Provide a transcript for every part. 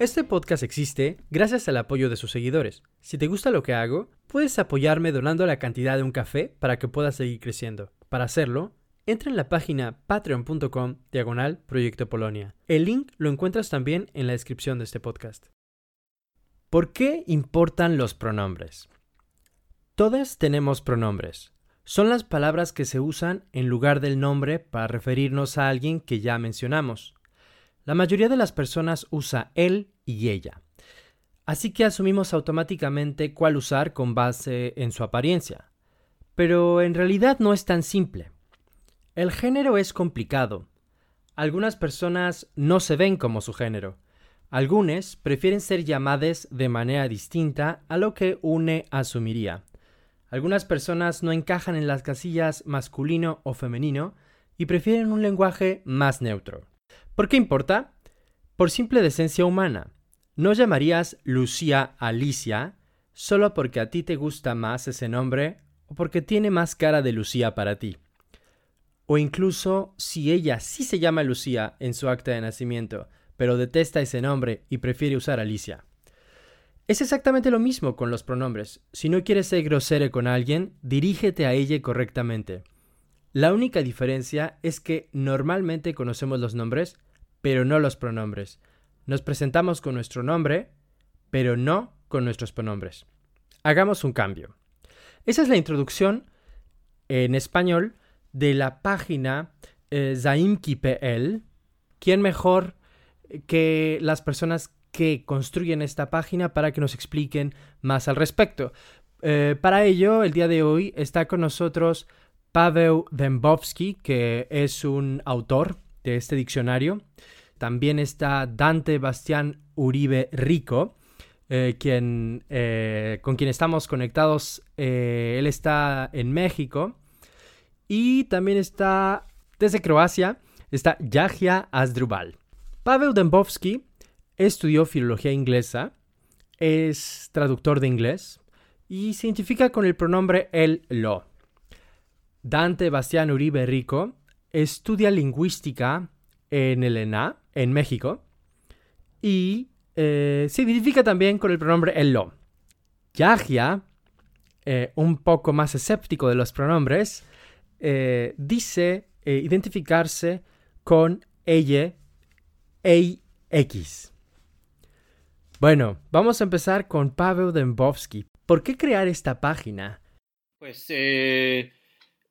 Este podcast existe gracias al apoyo de sus seguidores. Si te gusta lo que hago, puedes apoyarme donando la cantidad de un café para que pueda seguir creciendo. Para hacerlo, entra en la página patreon.com diagonal Proyecto Polonia. El link lo encuentras también en la descripción de este podcast. ¿Por qué importan los pronombres? Todas tenemos pronombres. Son las palabras que se usan en lugar del nombre para referirnos a alguien que ya mencionamos. La mayoría de las personas usa él y ella. Así que asumimos automáticamente cuál usar con base en su apariencia. Pero en realidad no es tan simple. El género es complicado. Algunas personas no se ven como su género. Algunas prefieren ser llamadas de manera distinta a lo que une asumiría. Algunas personas no encajan en las casillas masculino o femenino y prefieren un lenguaje más neutro. ¿Por qué importa? Por simple decencia humana. No llamarías Lucía Alicia solo porque a ti te gusta más ese nombre o porque tiene más cara de Lucía para ti. O incluso si ella sí se llama Lucía en su acta de nacimiento, pero detesta ese nombre y prefiere usar Alicia. Es exactamente lo mismo con los pronombres. Si no quieres ser grosero con alguien, dirígete a ella correctamente. La única diferencia es que normalmente conocemos los nombres pero no los pronombres. Nos presentamos con nuestro nombre, pero no con nuestros pronombres. Hagamos un cambio. Esa es la introducción en español de la página eh, Zaimki.pl. ¿Quién mejor que las personas que construyen esta página para que nos expliquen más al respecto? Eh, para ello, el día de hoy está con nosotros Paweł Dembowski, que es un autor de este diccionario. También está Dante Bastián Uribe Rico, eh, quien, eh, con quien estamos conectados. Eh, él está en México. Y también está desde Croacia, está Yahya Asdrubal. Pavel Dembowski estudió filología inglesa, es traductor de inglés y se identifica con el pronombre el lo. Dante Bastián Uribe Rico estudia lingüística en el ENA, en México, y eh, se identifica también con el pronombre el lo. Yahya, eh, un poco más escéptico de los pronombres, eh, dice identificarse con ella, e X. Bueno, vamos a empezar con Pavel Dembowski. ¿Por qué crear esta página? Pues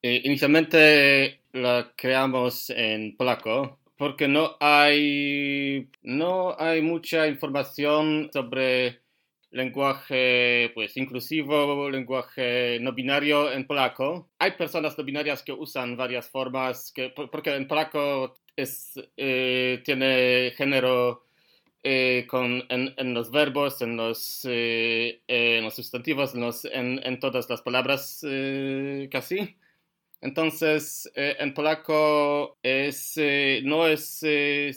inicialmente la creamos en polaco porque no hay, no hay mucha información sobre lenguaje pues inclusivo, lenguaje no binario en polaco. Hay personas no binarias que usan varias formas, que, porque en polaco es, eh, tiene género eh, con, en, los verbos, en los, eh, en los sustantivos, en, los, en, en, todas las palabras casi. Entonces, eh, en polaco es, eh, no es eh,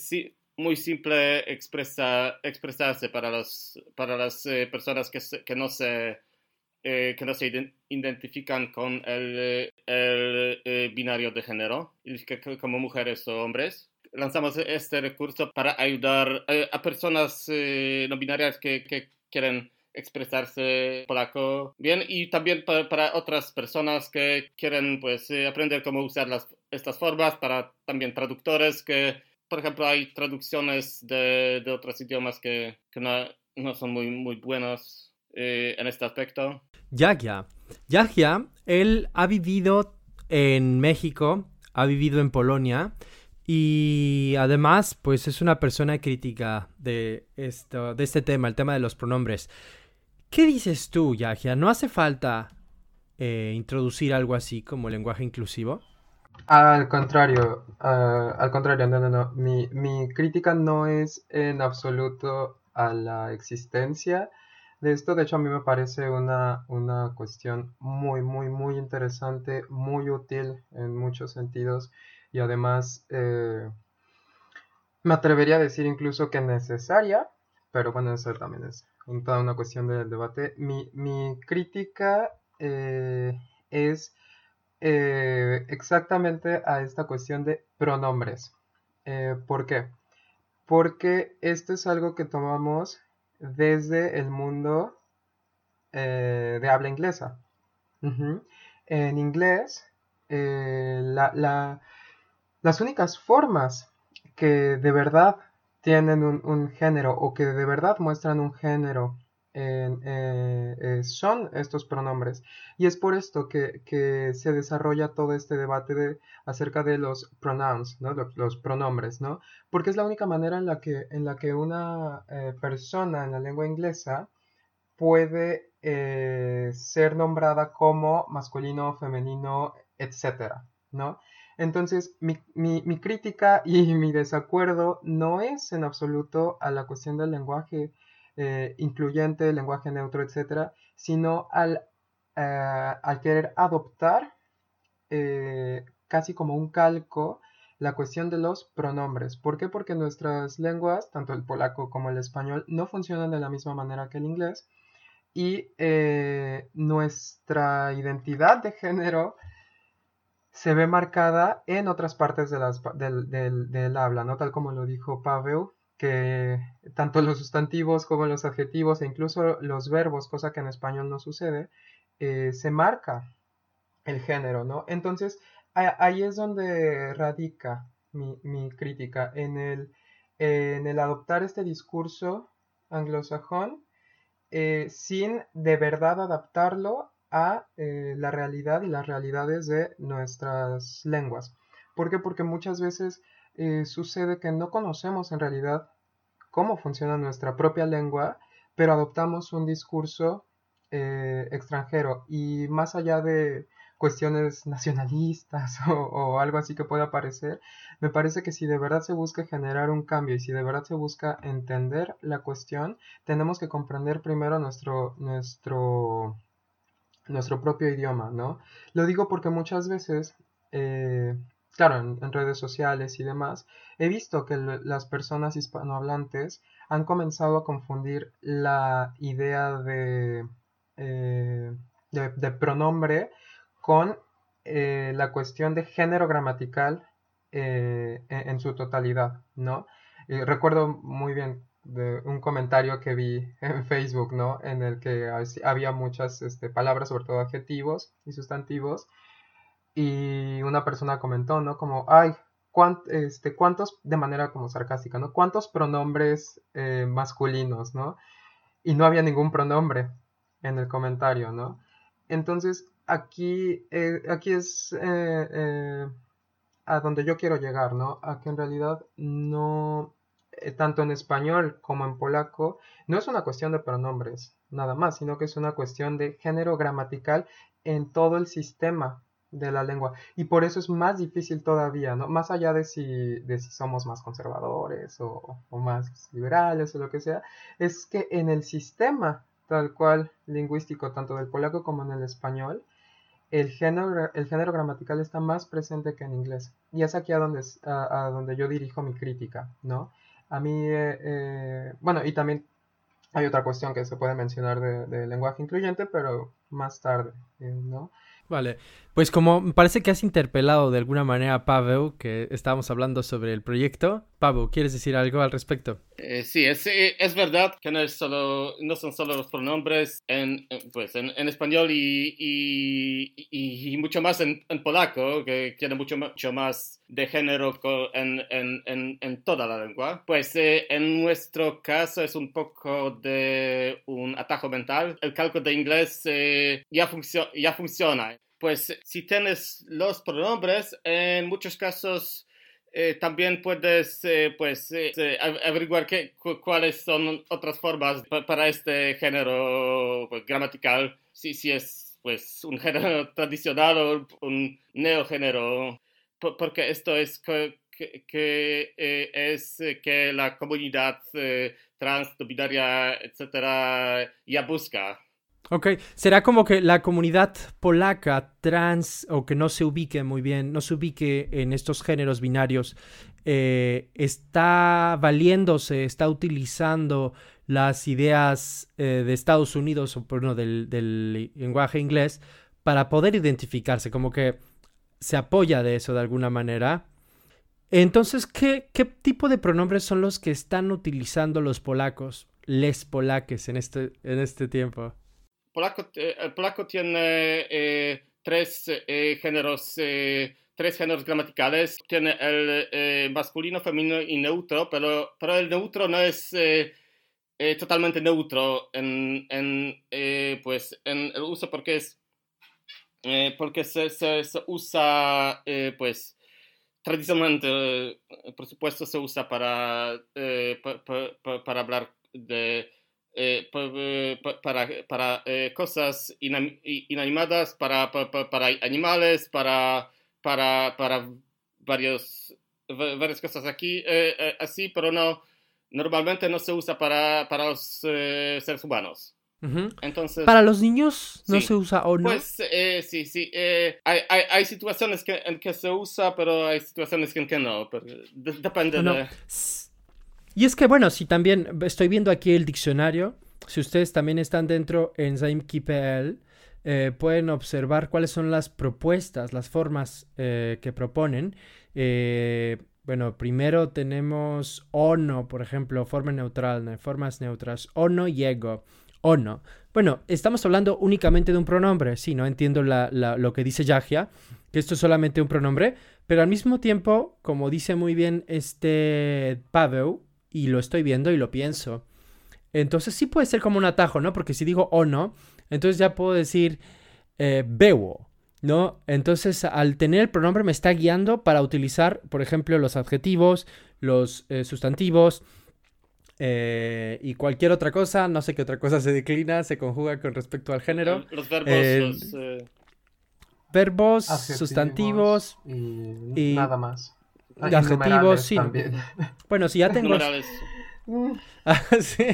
muy simple expresarse para, los, para las personas que, que, no se, que no se identifican con el, el binario de género, como mujeres o hombres lanzamos este recurso para ayudar a personas no binarias que, que, quieren expresarse polaco bien y también para, otras personas que quieren pues eh, aprender cómo usar las, estas formas para también traductores que por ejemplo hay traducciones de, de otros idiomas que, que no, no, son muy, muy buenas eh, en este aspecto. Yahya. Yahya, él ha vivido en México, ha vivido en Polonia y además, pues es una persona crítica de, esto, de este tema, el tema de los pronombres. ¿Qué dices tú, Yagia? ¿No hace falta eh, introducir algo así como lenguaje inclusivo? Al contrario, ah, al contrario, no, no, no. Mi, crítica no es en absoluto a la existencia de esto. De hecho, a mí me parece una, una cuestión muy, muy, muy interesante, muy útil en muchos sentidos y además eh, me atrevería a decir incluso que necesaria, pero bueno, eso también es toda una cuestión del debate. Mi, mi crítica eh, es eh, exactamente a esta cuestión de pronombres. ¿Por qué? Porque esto es algo que tomamos desde el mundo eh, de habla inglesa. En inglés, eh, las únicas formas que de verdad tienen un, género o que de verdad muestran un género eh, son estos pronombres. Y es por esto que, se desarrolla todo este debate de, acerca de los pronouns, los, pronombres, ¿no? porque es la única manera en la que, en la que una eh, persona en la lengua inglesa puede eh, ser nombrada como masculino, femenino, etc. ¿no? Entonces, mi, crítica y mi desacuerdo no es en absoluto a la cuestión del lenguaje eh, incluyente, lenguaje neutro, etcétera, sino al, eh, querer adoptar eh, casi como un calco la cuestión de los pronombres. ¿Por qué? Porque nuestras lenguas, tanto el polaco como el español, no funcionan de la misma manera que el inglés y nuestra identidad de género se ve marcada en otras partes de del, del, habla, ¿no? Tal como lo dijo Pavel, que tanto los sustantivos como los adjetivos e incluso los verbos, cosa que en español no sucede, eh, se marca el género, ¿no? Entonces, ahí es donde radica mi, crítica, en el, en el, adoptar este discurso anglosajón eh, sin de verdad adaptarlo a eh, la realidad y las realidades de nuestras lenguas. ¿Por qué? Porque muchas veces sucede que no conocemos en realidad cómo funciona nuestra propia lengua, pero adoptamos un discurso eh, extranjero y más allá de cuestiones nacionalistas o, algo así que pueda parecer, me parece que si de verdad se busca generar un cambio y si de verdad se busca entender la cuestión, tenemos que comprender primero nuestro, nuestro, nuestro propio idioma, ¿no? Lo digo porque muchas veces eh, claro, en, redes sociales y demás, he visto que las personas hispanohablantes han comenzado a confundir la idea de, eh, de, pronombre con eh, la cuestión de género gramatical eh, en, su totalidad, ¿no? recuerdo muy bien de un comentario que vi en Facebook, ¿no? En el que había muchas este, palabras, sobre todo adjetivos y sustantivos, y una persona comentó, ¿no? Como, ay, este, ¿cuántos, de manera como sarcástica, ¿no? ¿Cuántos pronombres eh, masculinos, ¿no? Y no había ningún pronombre en el comentario, ¿no? Entonces, aquí, eh, aquí es eh, a donde yo quiero llegar, ¿no? A que en realidad no, tanto en español como en polaco, no es una cuestión de pronombres, nada más, sino que es una cuestión de género gramatical en todo el sistema de la lengua. Y por eso es más difícil todavía, ¿no? Más allá de si, de si somos más conservadores o, más liberales o lo que sea, es que en el sistema tal cual lingüístico, tanto del polaco como en el español, el género, el género gramatical está más presente que en inglés. Y es aquí a donde, a, donde yo dirijo mi crítica, ¿no? A mí, eh, eh, bueno, y también hay otra cuestión que se puede mencionar de, lenguaje incluyente, pero más tarde, eh, ¿no? Vale, pues como parece que has interpelado de alguna manera a Pavel, que estábamos hablando sobre el proyecto. Pavel, ¿quieres decir algo al respecto? Eh, sí, es, eh, es, verdad que no, es solo, no son solo los pronombres en, pues, en, español y, y, mucho más en, polaco, que tiene mucho, mucho más de género en, en toda la lengua. Pues eh, en nuestro caso es un poco de un atajo mental. El cálculo de inglés ya, ya funciona pues si tienes los pronombres, en muchos casos eh, también puedes eh, pues, eh, averiguar qué, cuáles son otras formas para este género pues, gramatical, si, si es pues, un género tradicional o un neogénero, porque esto es que, que es que la comunidad trans, binaria, etcétera, ya busca. Ok, será como que la comunidad polaca trans o que no se ubique muy bien, no se ubique en estos géneros binarios, eh, está valiéndose, está utilizando las ideas eh, de Estados Unidos o bueno, del, del lenguaje inglés para poder identificarse, como que se apoya de eso de alguna manera. Entonces, ¿qué, ¿qué, tipo de pronombres son los que están utilizando los polacos, les polaques en este, en este tiempo? Polaco, eh, el polaco tiene eh, tres eh, géneros, tres géneros gramaticales. Tiene el masculino, femenino y neutro, pero, pero el neutro no es totalmente neutro en, en pues, en el uso porque es porque se, se, usa pues tradicionalmente por supuesto se usa para, para hablar de eh, eh, para, para eh, cosas inanimadas, para, para, animales, para, para, para varios, varias cosas aquí, así, pero no, normalmente no se usa para, para los seres humanos. Entonces, para los niños no se usa o no. Pues sí, sí. hay, hay, hay, situaciones que, en que se usa, pero hay situaciones en que no. Pero depende de. Y es que, bueno, si también estoy viendo aquí el diccionario, si ustedes también están dentro en ZaimKPL, eh, pueden observar cuáles son las propuestas, las formas eh, que proponen. Eh, bueno, primero tenemos ono, por ejemplo, forma neutral, formas neutras, ono y ego. Ono. Bueno, estamos hablando únicamente de un pronombre, sí, no entiendo lo que dice Yagia, que esto es solamente un pronombre, pero al mismo tiempo, como dice muy bien este Pavel, y lo estoy viendo y lo pienso. Entonces sí puede ser como un atajo, ¿no? Porque si digo o no, entonces ya puedo decir eh, bebo, ¿no? Entonces al tener el pronombre me está guiando para utilizar, por ejemplo, los adjetivos, los eh, sustantivos eh, y cualquier otra cosa. No sé qué otra cosa se declina, se conjuga con respecto al género. Los verbos. verbos, sustantivos y, nada más. Adjetivos, sí. Bueno, si ya tengo... Ah, sí.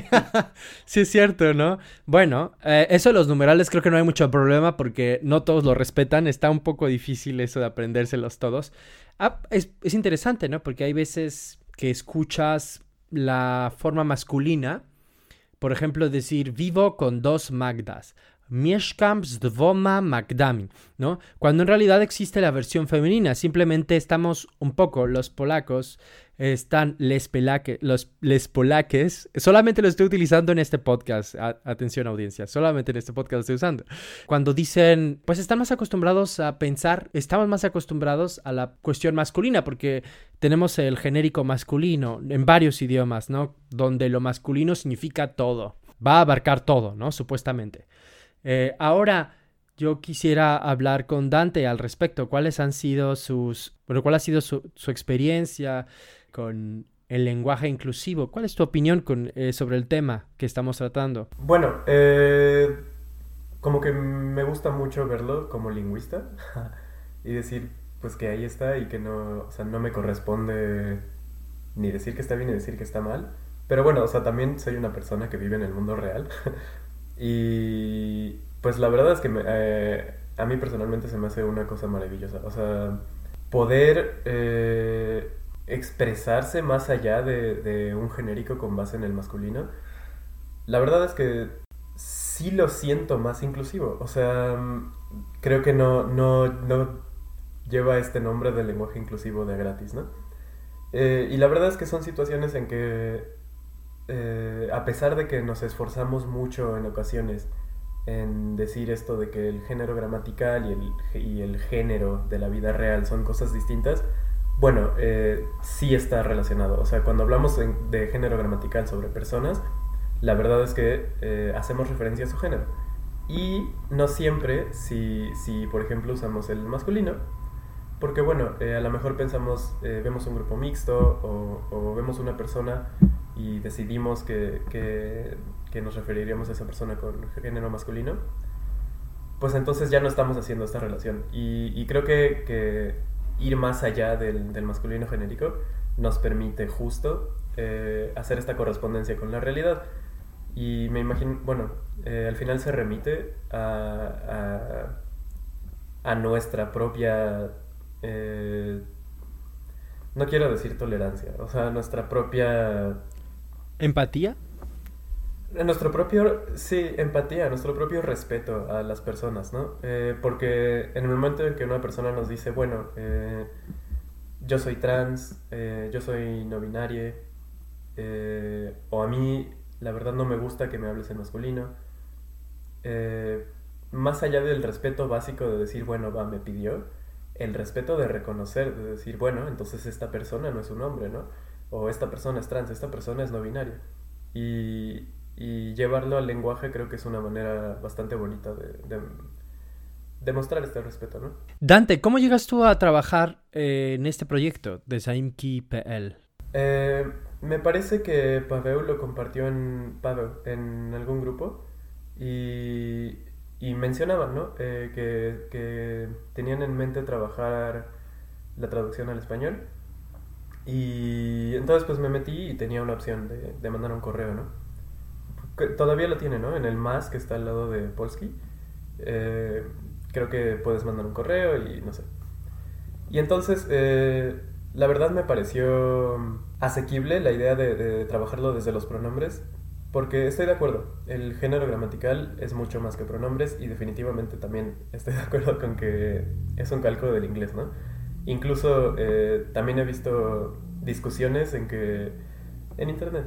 sí, es cierto, ¿no? Bueno, eh, eso de los numerales creo que no hay mucho problema porque no todos lo respetan. Está un poco difícil eso de aprendérselos todos. Ah, es, es interesante, ¿no? Porque hay veces que escuchas la forma masculina. Por ejemplo, decir vivo con dos Magdas. Mieszkam z dwoma Magdami, ¿no? Cuando en realidad existe la versión femenina, simplemente estamos un poco los polacos están les, los, les. Solamente lo estoy utilizando en este podcast. atención audiencia, solamente en este podcast lo estoy usando. Cuando dicen, pues están más acostumbrados a pensar, estamos más acostumbrados a la cuestión masculina porque tenemos el genérico masculino en varios idiomas, ¿no? Donde lo masculino significa todo. Va a abarcar todo, ¿no? Supuestamente. Eh, ahora, yo quisiera hablar con Dante al respecto. ¿Cuáles han sido sus... Bueno, cuál ha sido su, su experiencia? con el lenguaje inclusivo. ¿Cuál es tu opinión con, eh, sobre el tema que estamos tratando? Bueno, eh, como que me gusta mucho verlo como lingüista y decir pues que ahí está y que no, o sea, no me corresponde ni decir que está bien ni decir que está mal. Pero bueno, o sea, también soy una persona que vive en el mundo real y pues la verdad es que eh, a mí personalmente se me hace una cosa maravillosa. O sea, poder expresarse más allá de, un genérico con base en el masculino, la verdad es que sí lo siento más inclusivo. O sea, creo que no, no, no lleva este nombre de lenguaje inclusivo de gratis, ¿no? Eh, y la verdad es que son situaciones en que, eh, a pesar de que nos esforzamos mucho en ocasiones en decir esto de que el género gramatical y el, y el género de la vida real son cosas distintas, bueno, eh, sí está relacionado. O sea, cuando hablamos de, género gramatical sobre personas, la verdad es que eh, hacemos referencia a su género. Y no siempre, si, si por ejemplo usamos el masculino, porque bueno, eh, a lo mejor pensamos, vemos un grupo mixto o, vemos una persona y decidimos que, que, nos referiríamos a esa persona con género masculino, pues entonces ya no estamos haciendo esta relación. Y, creo que ir más allá del, masculino genérico nos permite justo eh, hacer esta correspondencia con la realidad. Y me imagino, bueno, eh, al final se remite a, a, nuestra propia, eh, no quiero decir tolerancia, o sea, nuestra propia... ¿Empatía? Nuestro propio, sí, empatía, nuestro propio respeto a las personas, ¿no? porque en el momento en que una persona nos dice, bueno, yo soy trans, yo soy no binario, eh, o a mí, la verdad, no me gusta que me hables en masculino. Eh, más allá del respeto básico de decir, bueno, va, me pidió, el respeto de reconocer, de decir, bueno, entonces esta persona no es un hombre, ¿no? O esta persona es trans, esta persona es no binaria. Y, llevarlo al lenguaje creo que es una manera bastante bonita de, demostrar este respeto, ¿no? Dante, ¿cómo llegas tú a trabajar eh, en este proyecto de Saimki PL? Eh, me parece que Pavel lo compartió en, Pavel, en algún grupo y, y mencionaban ¿no? Eh, que, tenían en mente trabajar la traducción al español. Y entonces pues me metí y tenía una opción de, mandar un correo, ¿no? todavía lo tiene, ¿no? En el más que está al lado de Polski. Eh, creo que puedes mandar un correo y no sé. Y entonces eh, la verdad me pareció asequible la idea de, trabajarlo desde los pronombres, porque estoy de acuerdo, el género gramatical es mucho más que pronombres y definitivamente también estoy de acuerdo con que es un cálculo del inglés, ¿no? Incluso eh, también he visto discusiones en que, en internet,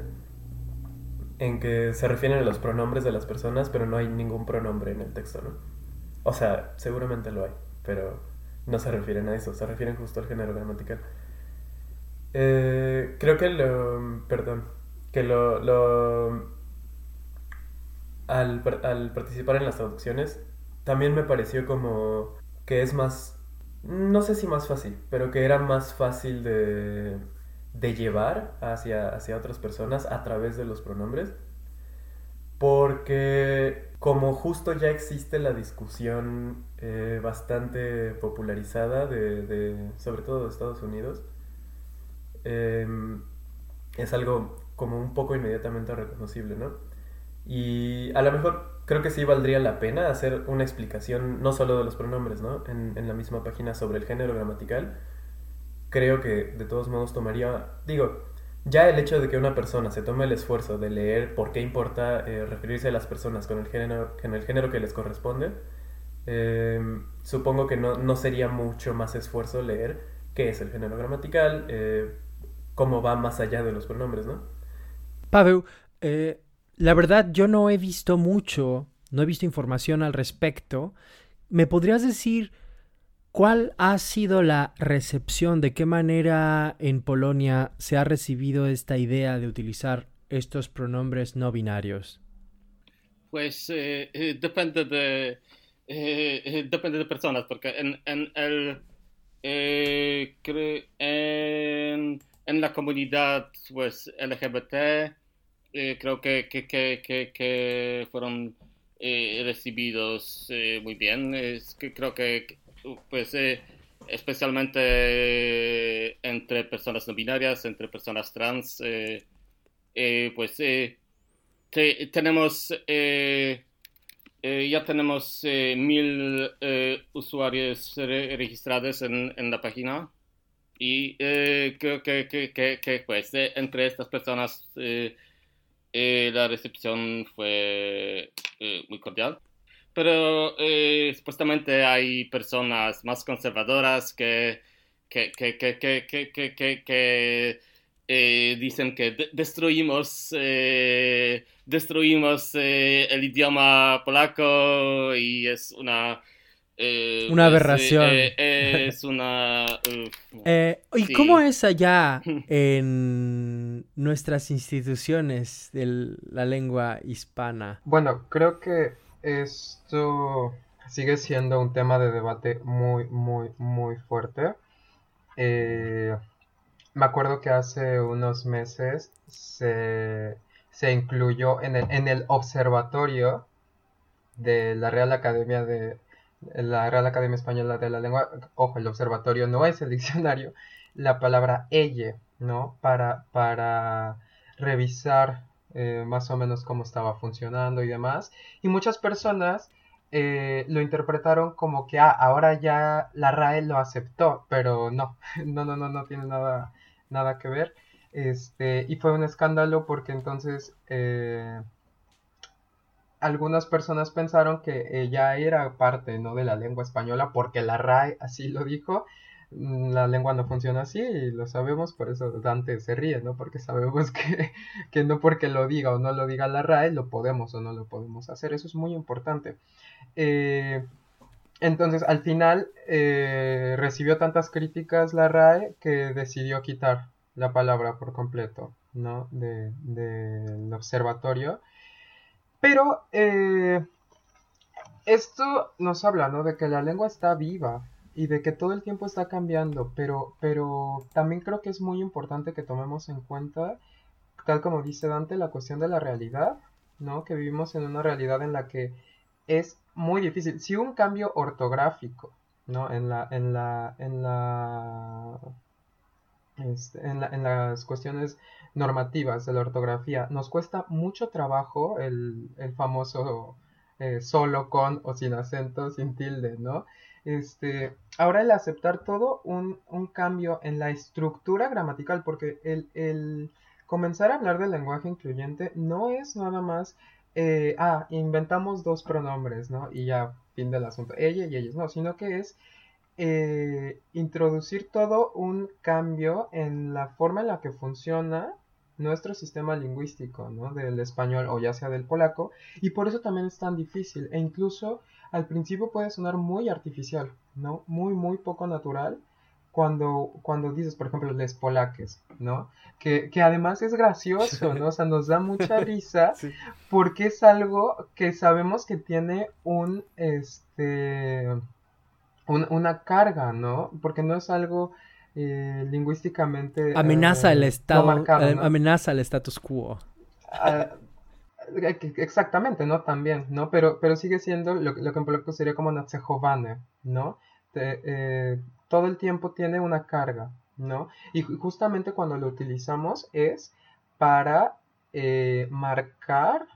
en que se refieren a los pronombres de las personas, pero no hay ningún pronombre en el texto, ¿no? O sea, seguramente lo hay, pero no se refieren a eso, se refieren justo al género gramatical. Eh, creo que lo. Perdón. Que lo. lo al, al participar en las traducciones, también me pareció como que es más. No sé si más fácil, pero que era más fácil de, de llevar hacia, hacia otras personas a través de los pronombres. Porque como justo ya existe la discusión eh, bastante popularizada de, sobre todo de Estados Unidos, Em, es algo como un poco inmediatamente reconocible, ¿no? Y a lo mejor creo que sí valdría la pena hacer una explicación, no solo de los pronombres, ¿no? En, la misma página sobre el género gramatical. Creo que de todos modos tomaría, digo, ya el hecho de que una persona se tome el esfuerzo de leer por qué importa eh, referirse a las personas con el género, con el género que les corresponde, em, supongo que no, no, sería mucho más esfuerzo leer qué es el género gramatical, eh, cómo va más allá de los pronombres, ¿no? Pavel, eh, la verdad yo no he visto mucho, no he visto información al respecto. ¿Me podrías decir cuál ha sido la recepción, de qué manera en Polonia se ha recibido esta idea de utilizar estos pronombres no binarios? Pues eh, eh, depende de depende de personas, porque en, en el en en la comunidad pues, LGBT eh, creo que, que, que, que fueron eh, recibidos eh, muy bien. Es que creo que pues especialmente entre personas no binarias, entre personas trans, pues tenemos ya tenemos mil usuarios registrados en, en la página y creo que, que, que, pues, eh, entre estas personas eh, la recepción fue muy cordial. Pero supuestamente hay personas más conservadoras que, que, que, que dicen que destruimos, destruimos el idioma polaco y es una eh, una aberración. Eh, eh, es una... ¿Y cómo es allá en nuestras instituciones de la lengua hispana? Bueno, creo que esto sigue siendo un tema de debate muy, muy, muy fuerte. me acuerdo que hace unos meses se, se incluyó en el, en el observatorio de la Real Academia de la Real Academia Española de la Lengua, ojo, el observatorio no es el diccionario, la palabra elle, ¿no? Para, para revisar eh, más o menos cómo estaba funcionando y demás. Y muchas personas eh, lo interpretaron como que, ah, ahora ya la RAE lo aceptó, pero no, no, no, no, no tiene nada, nada que ver. Este, y fue un escándalo porque entonces eh, algunas personas pensaron que ella era parte ¿no? de la lengua española porque la RAE así lo dijo Mm, la lengua no funciona así y lo sabemos, por eso Dante se ríe, ¿no? Porque sabemos que, que, no porque lo diga o no lo diga la RAE, lo podemos o no lo podemos hacer. Eso es muy importante. Eh, entonces, al final, eh, recibió tantas críticas la RAE que decidió quitar la palabra por completo, ¿no? Del de, observatorio. Pero eh, esto nos habla, ¿no? De que la lengua está viva, y de que todo el tiempo está cambiando, pero, pero también creo que es muy importante que tomemos en cuenta, tal como dice Dante, la cuestión de la realidad, ¿no? Que vivimos en una realidad en la que es muy difícil. Si un cambio ortográfico, ¿no? En la, en la, en la, este, en, las cuestiones normativas de la ortografía, nos cuesta mucho trabajo el, el famoso eh, solo con o sin acento, sin tilde, ¿no? Este, ahora el aceptar todo un, cambio en la estructura gramatical, porque el, comenzar a hablar del lenguaje incluyente no es nada más, eh, ah, inventamos dos pronombres, ¿no? Y ya, fin del asunto, ella y ellos, no, sino que es eh, introducir todo un cambio en la forma en la que funciona nuestro sistema lingüístico, ¿no? Del español o ya sea del polaco, y por eso también es tan difícil, e incluso al principio puede sonar muy artificial, ¿no? Muy, muy poco natural cuando, cuando dices, por ejemplo, les polaques, ¿no? Que, que, además es gracioso, ¿no? O sea, nos da mucha risa porque es algo que sabemos que tiene un, este, una carga, ¿no? Porque no es algo eh, lingüísticamente... Amenaza el estado, eh, amenaza el status quo. Ah, exactamente, ¿no? También, ¿no? Pero, pero sigue siendo lo, lo que en polaco sería como Nacehovane, ¿no? Eh, todo el tiempo tiene una carga, ¿no? Y justamente cuando lo utilizamos es para marcar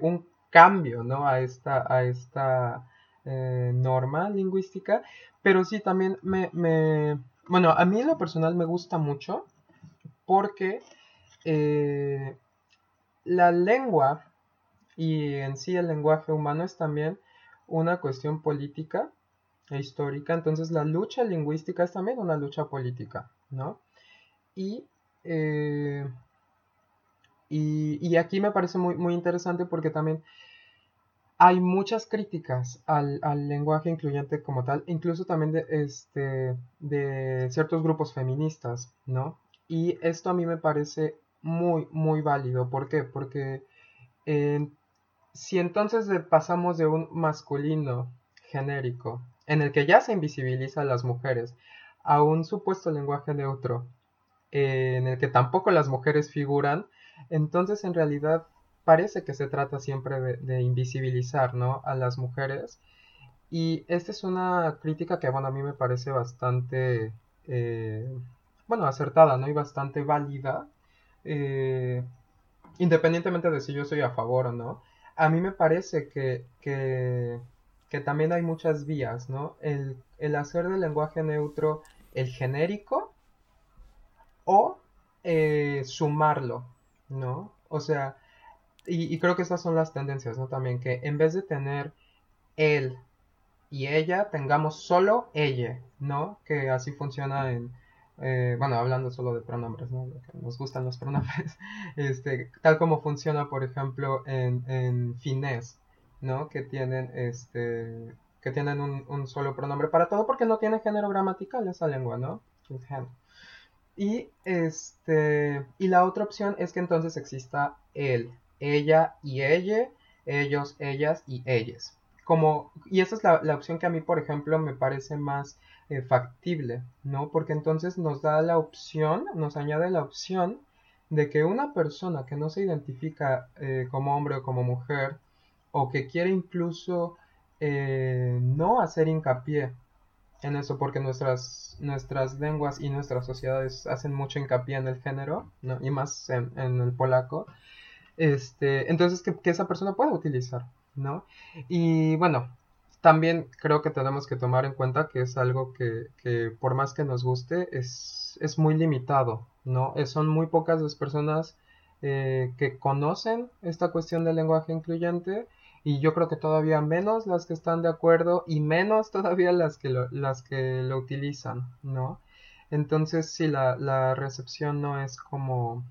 un cambio, ¿no? A esta, a esta norma lingüística pero sí, también me, Bueno, a mí en lo personal me gusta mucho porque eh, la lengua y en sí el lenguaje humano es también una cuestión política e histórica. Entonces la lucha lingüística es también una lucha política, ¿no? Y, eh, y, aquí me parece muy, muy interesante porque también hay muchas críticas al, lenguaje incluyente como tal, incluso también de, este, de ciertos grupos feministas, ¿no? Y esto a mí me parece muy, muy válido. ¿Por qué? Porque si entonces pasamos de un masculino genérico, en el que ya se invisibiliza a las mujeres, a un supuesto lenguaje neutro, en el que tampoco las mujeres figuran, entonces en realidad parece que se trata siempre de, invisibilizar ¿no? a las mujeres. Y esta es una crítica que, bueno, a mí me parece bastante, eh, bueno, acertada, ¿no? Y bastante válida, eh, independientemente de si yo soy a favor o no. A mí me parece que, que, también hay muchas vías, ¿no? El, el, hacer del lenguaje neutro el genérico o eh, sumarlo, ¿no? O sea, y, creo que esas son las tendencias, ¿no? También que en vez de tener él y ella, tengamos solo ella, ¿no? Que así funciona en, eh, bueno, hablando solo de pronombres, ¿no? nos gustan los pronombres, este, tal como funciona, por ejemplo, en, en finés, ¿no? Que tienen, este, que tienen un, un, solo pronombre para todo porque no tiene género gramatical esa lengua, ¿no? Y, este, y la otra opción es que entonces exista él, ella y ella, ellos, ellas y ellas. Como, y esa es la, opción que a mí, por ejemplo, me parece más eh, factible, ¿no? Porque entonces nos da la opción, nos añade la opción de que una persona que no se identifica eh, como hombre o como mujer, o que quiere incluso eh, no hacer hincapié en eso porque nuestras, nuestras lenguas y nuestras sociedades hacen mucho hincapié en el género, ¿no? y más en, el polaco, este, entonces que, esa persona pueda utilizar, ¿no? Y bueno, también creo que tenemos que tomar en cuenta que es algo que, que por más que nos guste, es, es muy limitado, ¿no? son muy pocas las personas eh, que conocen esta cuestión del lenguaje incluyente y yo creo que todavía menos las que están de acuerdo y menos todavía las que lo, las que lo utilizan, ¿no? Entonces sí, la, la recepción no es como,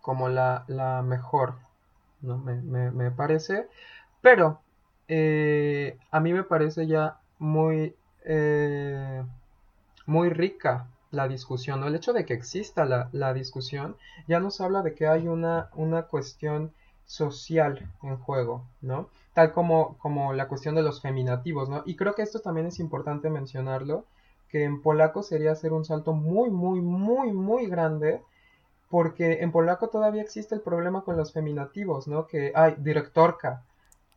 como la, la mejor, ¿no? Me, me, me parece, pero eh, a mí me parece ya muy, eh, muy rica la discusión, ¿no? El hecho de que exista la, la, discusión ya nos habla de que hay una, una cuestión social en juego, ¿no? Tal como, como la cuestión de los feminativos, ¿no? Y creo que esto también es importante mencionarlo, que en polaco sería hacer un salto muy, muy, muy, muy grande, porque en polaco todavía existe el problema con los feminativos, ¿no? Que hay directorka,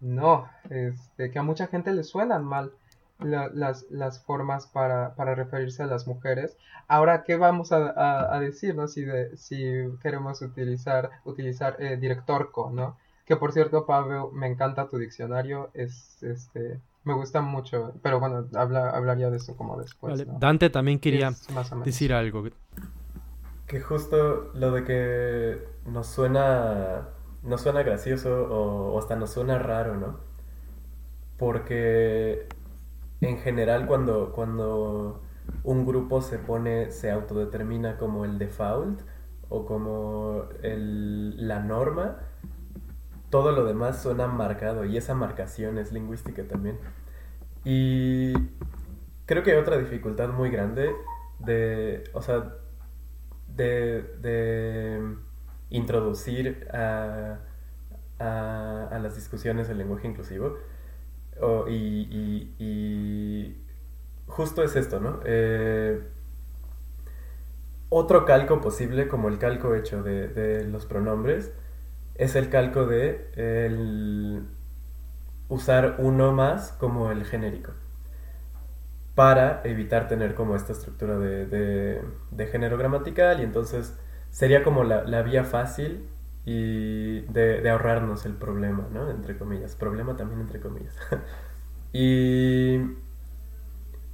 no, este, que a mucha gente le suenan mal las, las, formas para, para, referirse a las mujeres. Ahora, ¿qué vamos a, a, decir, no? Si, de, si queremos utilizar, utilizar eh, directorco, ¿no? Que por cierto, Pablo, me encanta tu diccionario, es, este, me gusta mucho, pero bueno, habla, hablaría de eso como después. Dante también quería decir algo. Justo lo de que nos suena, nos suena gracioso o, hasta nos suena raro, ¿no? Porque en general cuando, cuando un grupo se pone, se autodetermina como el default o como la norma, todo lo demás suena marcado y esa marcación es lingüística también. Y creo que otra dificultad muy grande de, o sea, de, introducir a, a las discusiones el lenguaje inclusivo y, justo es esto, ¿no? Eh, otro calco posible, como el calco hecho de, los pronombres, es el calco de usar uno más como el genérico para evitar tener como esta estructura de, género gramatical y entonces sería como la, la vía fácil y de, ahorrarnos el problema, ¿no? Entre comillas. Problema también entre comillas. y,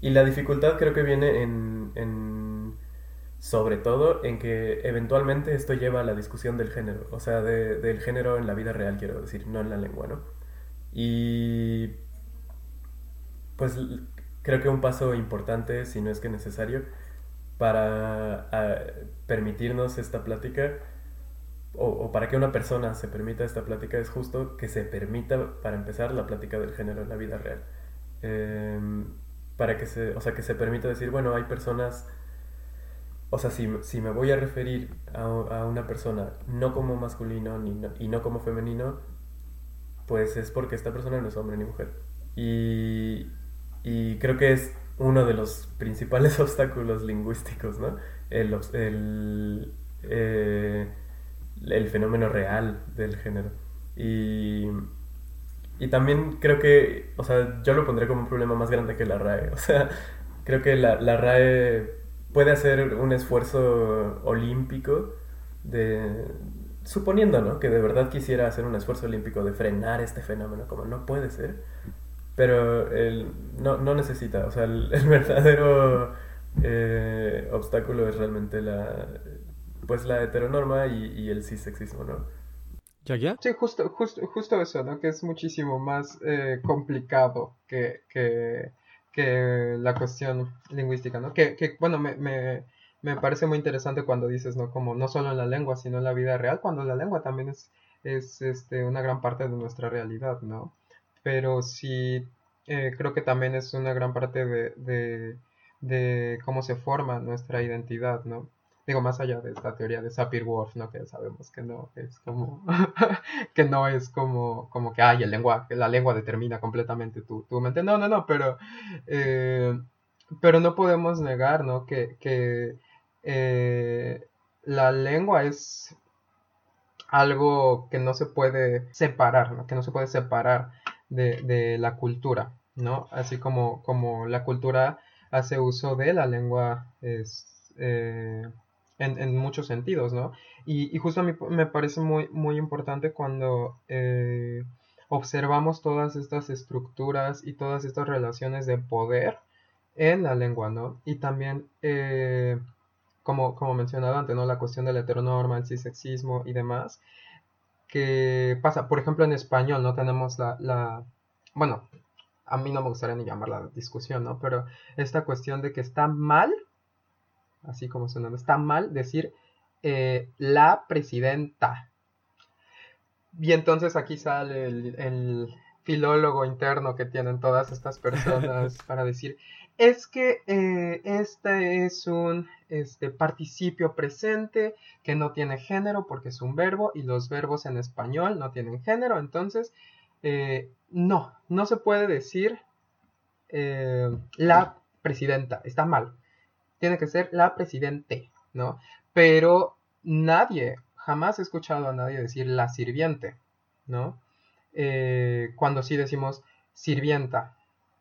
y la dificultad creo que viene en, en, sobre todo en que eventualmente esto lleva a la discusión del género, o sea, del género en la vida real, quiero decir, no en la lengua, ¿no? Y pues creo que un paso importante, si no es que necesario, para permitirnos esta plática o, para que una persona se permita esta plática es justo que se permita, para empezar, la plática del género en la vida real. Em, para que se, o sea, que se permita decir, bueno, hay personas, o sea, si, si me voy a referir a, a, una persona no como masculino ni y no como femenino, pues es porque esta persona no es hombre ni mujer. Y, y creo que es uno de los principales obstáculos lingüísticos, ¿no? El, el eh, el fenómeno real del género. Y, y también creo que, o sea, yo lo pondré como un problema más grande que la RAE. O sea, creo que la, la RAE puede hacer un esfuerzo olímpico de, suponiendo, ¿no? Que de verdad quisiera hacer un esfuerzo olímpico de frenar este fenómeno, como no puede ser, pero él no, no necesita, o sea, el, verdadero eh, obstáculo es realmente la, pues la heteronorma y, el cisexismo, ¿no? ¿Ya, ya? Sí, justo, justo, justo eso, ¿no? Que es muchísimo más eh, complicado que, que, que, la cuestión lingüística, ¿no? Que, que bueno, me, me, me, parece muy interesante cuando dices, ¿no? Como no solo en la lengua, sino en la vida real, cuando la lengua también es, es este, una gran parte de nuestra realidad, ¿no? Pero sí, eh, creo que también es una gran parte de, de, de cómo se forma nuestra identidad, ¿no? digo, más allá de esta teoría de Sapir-Whorf, ¿no? Que sabemos que no es como, que no es como, como que, ay, el lengua, la lengua determina completamente tu, tu mente. No, no, no, pero, eh, pero no podemos negar, ¿no? Que, que eh, la lengua es algo que no se puede separar, ¿no? Que no se puede separar de, la cultura, ¿no? Así como, como la cultura hace uso de la lengua es, eh, en, muchos sentidos, ¿no? Y, justo a mí me parece muy, muy importante cuando eh, observamos todas estas estructuras y todas estas relaciones de poder en la lengua, ¿no? Y también, eh, como, como mencionaba antes, ¿no? La cuestión de la heteronorma, el cisexismo y demás, que pasa, por ejemplo, en español, ¿no? Tenemos la, la bueno, a mí no me gustaría ni llamarla discusión, ¿no? Pero esta cuestión de que está mal así como sonando. Está mal decir eh, la presidenta. Y entonces aquí sale el, filólogo interno que tienen todas estas personas para decir, es que eh, este es un este, participio presente que no tiene género porque es un verbo y los verbos en español no tienen género, entonces eh, no, no se puede decir la presidenta, está mal tiene que ser la presidente, ¿no? Pero nadie, jamás he escuchado a nadie decir la sirviente, ¿no? Eh, cuando sí decimos sirvienta,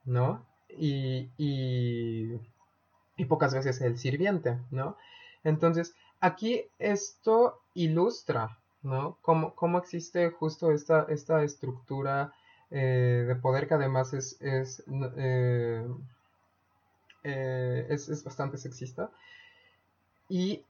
¿no? Y, y, pocas veces el sirviente, ¿no? Entonces, aquí esto ilustra, ¿no? Cómo, cómo existe justo esta, esta estructura eh, de poder que además es, es eh, eh, es, bastante sexista. Y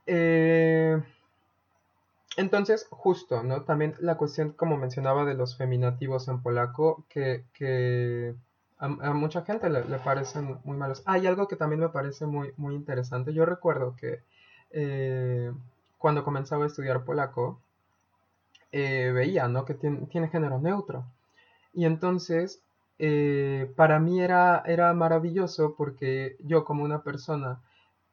entonces, justo, ¿no? También la cuestión, como mencionaba, de los feminativos en polaco, que, a, mucha gente le, parecen muy malos. Hay algo que también me parece muy, muy interesante. Yo recuerdo que eh, cuando comenzaba a estudiar polaco, veía, ¿no? Que tiene, tiene género neutro. Y entonces eh, para mí era, era maravilloso porque yo como una persona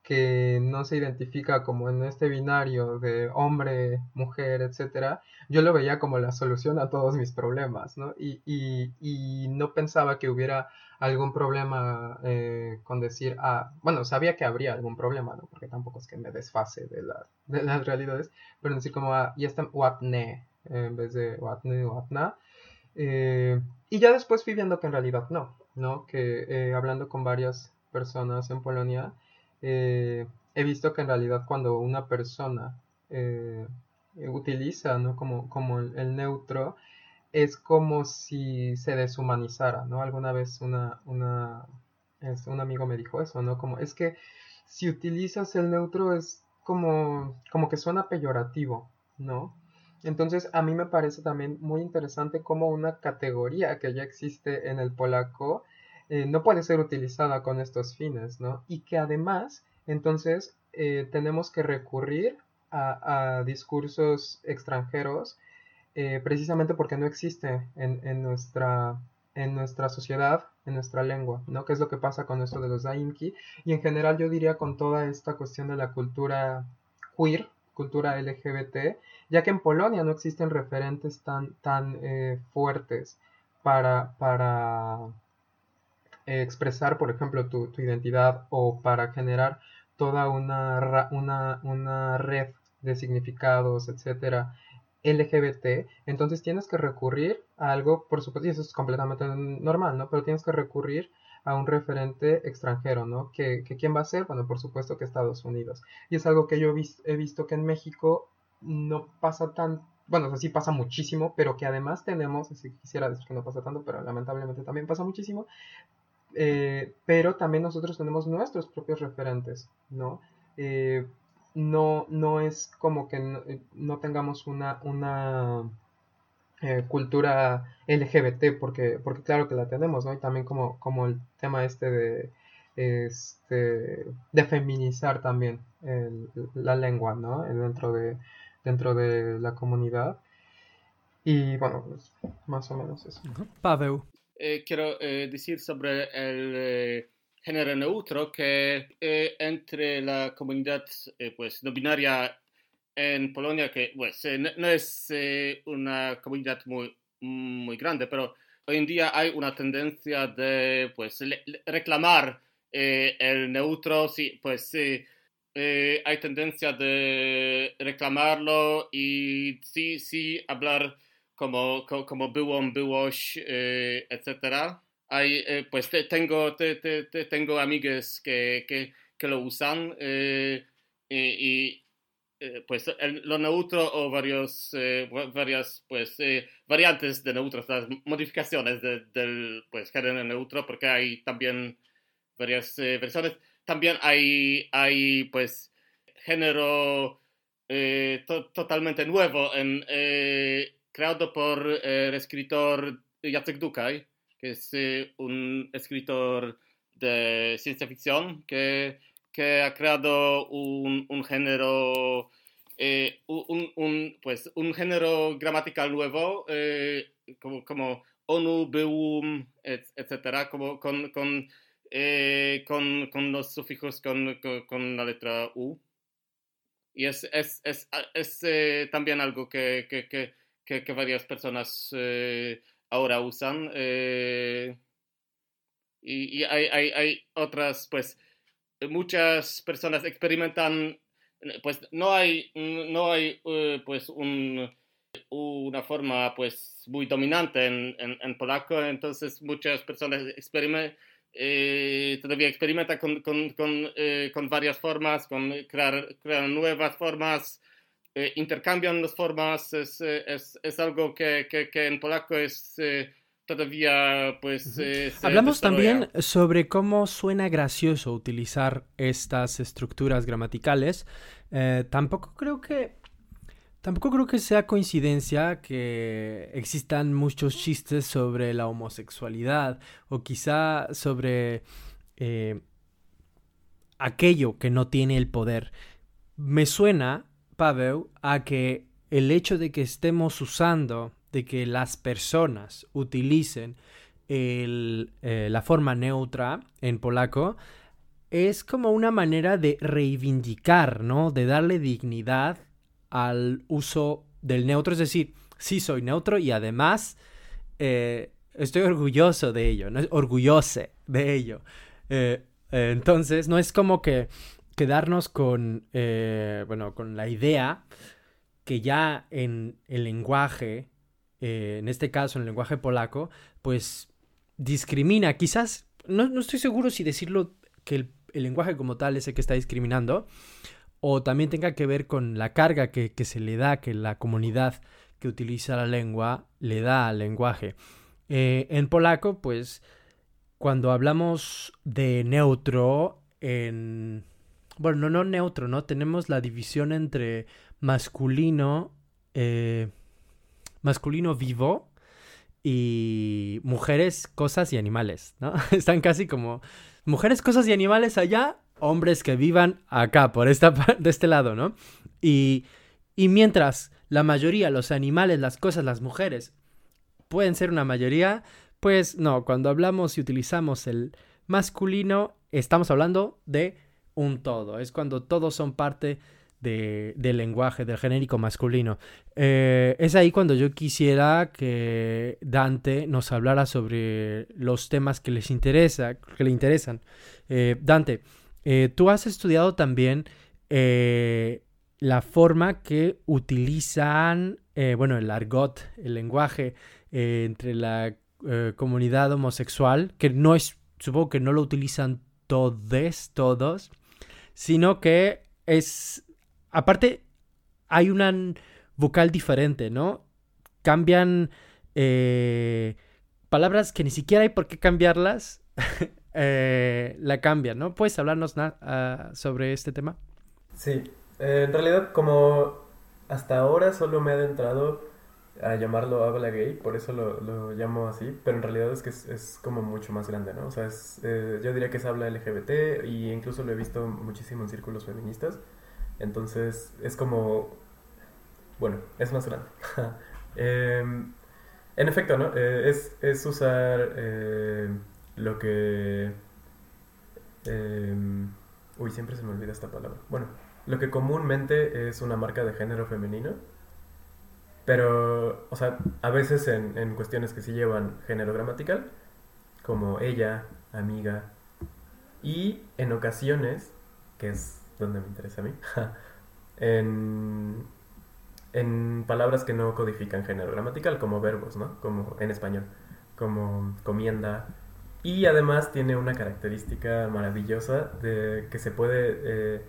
que no se identifica como en este binario de hombre, mujer, etcétera, yo lo veía como la solución a todos mis problemas, ¿no? Y, y, no pensaba que hubiera algún problema eh, con decir, ah, bueno, sabía que habría algún problema, ¿no? Porque tampoco es que me desfase de, de las realidades, pero decir como, ah, y está watne, en vez de watne, watna, eh, y ya después fui viendo que en realidad no, ¿no? Que eh, hablando con varias personas en Polonia, eh, he visto que en realidad cuando una persona utiliza, ¿no? Como, como el, neutro, es como si se deshumanizara, ¿no? Alguna vez una, una, este, un amigo me dijo eso, ¿no? Como es que si utilizas el neutro es como, como que suena peyorativo, ¿no? Entonces, a mí me parece también muy interesante cómo una categoría que ya existe en el polaco eh, no puede ser utilizada con estos fines, ¿no? Y que además, entonces, eh, tenemos que recurrir a, discursos extranjeros eh, precisamente porque no existe en, nuestra, en nuestra sociedad, en nuestra lengua, ¿no? ¿Qué es lo que pasa con esto de los daimki? Y en general yo diría con toda esta cuestión de la cultura queer, cultura LGBT, ya que en Polonia no existen referentes tan, tan fuertes para, para expresar, por ejemplo, tu, identidad o para generar toda una, una, una red de significados, etcétera, LGBT, entonces tienes que recurrir a algo, por supuesto, y eso es completamente normal, ¿no? Pero tienes que recurrir a un referente extranjero, ¿no? ¿Que, quién va a ser? Bueno, por supuesto que Estados Unidos. Y es algo que yo he visto que en México no pasa tan, bueno, o sí pasa muchísimo, pero que además tenemos, así quisiera decir que no pasa tanto, pero lamentablemente también pasa muchísimo, eh, pero también nosotros tenemos nuestros propios referentes, ¿no? Eh, no, no es como que no, tengamos una, una eh, cultura LGBT, porque, porque claro que la tenemos, ¿no? Y también como, como el tema este de, este, de feminizar también la lengua, ¿no? Dentro de, dentro de la comunidad. Y bueno, pues, más o menos eso. Pavel. Eh, quiero eh, decir sobre el eh, género neutro que entre la comunidad pues no binaria en Polonia que pues no es una comunidad muy muy grande pero hoy en día hay una tendencia de pues reclamar el neutro sí pues eh, hay tendencia de reclamarlo y sí, sí, hablar como, como, byłom, byłoś, eh, etc. hay, eh, pues tengo, tengo amigos que, que, que lo usan y, pues lo neutro o varios, varias pues, variantes de neutro, las modificaciones del pues, género neutro, porque hay también varias versiones. También hay, hay pues género totalmente nuevo en, creado por el escritor Jacek Dukaj, que es eh, un escritor de ciencia ficción que, que ha creado un, un género eh, un, un, pues, un género gramatical nuevo eh, como, como ONU, BEUM, etcétera, como con, con, con, con, los sufijos con, con, la letra U. Y es, es, es, es también algo que, que, que varias personas ahora usan. Eh, y, hay, hay, hay, otras, pues, muchas personas experimentan, pues, no hay, no hay eh, pues, un, una forma, pues, muy dominante en, en, polaco, entonces muchas personas experimentan. Eh, todavía experimentan con, con, con, con, varias formas, con crear, crear nuevas formas, eh, intercambian las formas, es, eh, es, es algo que, que, que, en polaco es eh, todavía pues... Hablamos también sobre cómo suena gracioso utilizar estas estructuras gramaticales. tampoco creo que... Tampoco creo que sea coincidencia que existan muchos chistes sobre la homosexualidad o quizá sobre aquello que no tiene el poder. Me suena Pavel, a que el hecho de que estemos usando, de que las personas utilicen eh, la forma neutra en polaco, es como una manera de reivindicar, ¿no? De darle dignidad al uso del neutro. Es decir, sí soy neutro y además eh, estoy orgulloso de ello, ¿no? orgullose de ello. Eh, entonces, no es como que quedarnos con, eh, bueno, con la idea que ya en el lenguaje, eh, en este caso en el lenguaje polaco, pues discrimina, quizás, no, estoy seguro si decirlo que el, lenguaje como tal es el que está discriminando, o también tenga que ver con la carga que, se le da, que la comunidad que utiliza la lengua le da al lenguaje. Eh, en polaco, pues, cuando hablamos de neutro en bueno, no, no neutro, ¿no? Tenemos la división entre masculino, eh, masculino vivo y mujeres, cosas y animales, ¿no? Están casi como mujeres, cosas y animales allá, hombres que vivan acá, por esta de este lado, ¿no? Y, y mientras la mayoría, los animales, las cosas, las mujeres, pueden ser una mayoría, pues no, cuando hablamos y utilizamos el masculino, estamos hablando de un todo, es cuando todos son parte del lenguaje, del genérico masculino. Eh, es ahí cuando yo quisiera que Dante nos hablara sobre los temas que les interesa, que le interesan. Eh, Dante, eh, tú has estudiado también la forma que utilizan, bueno, el argot, el lenguaje entre la comunidad homosexual, que no es, supongo que no lo utilizan todos, todos, sino que es, aparte, hay una vocal diferente, ¿no? Cambian eh, palabras que ni siquiera hay por qué cambiarlas, eh, la cambian, ¿no? ¿Puedes hablarnos uh, sobre este tema? Sí, eh, en realidad como hasta ahora solo me he adentrado a llamarlo habla gay, por eso lo, lo, llamo así, pero en realidad es que es, es como mucho más grande, ¿no? O sea, es, eh, yo diría que es habla LGBT y incluso lo he visto muchísimo en círculos feministas, entonces es como, bueno, es más grande. Em, en efecto, ¿no? Eh, es, es, usar eh, lo que... Em, uy, siempre se me olvida esta palabra. Bueno, lo que comúnmente es una marca de género femenino pero, o sea, a veces en, en cuestiones que sí llevan género gramatical, como ella, amiga, y en ocasiones, que es donde me interesa a mí, en, en palabras que no codifican género gramatical, como verbos, ¿no? Como en español, como comienda, Y además tiene una característica maravillosa de que se puede, eh,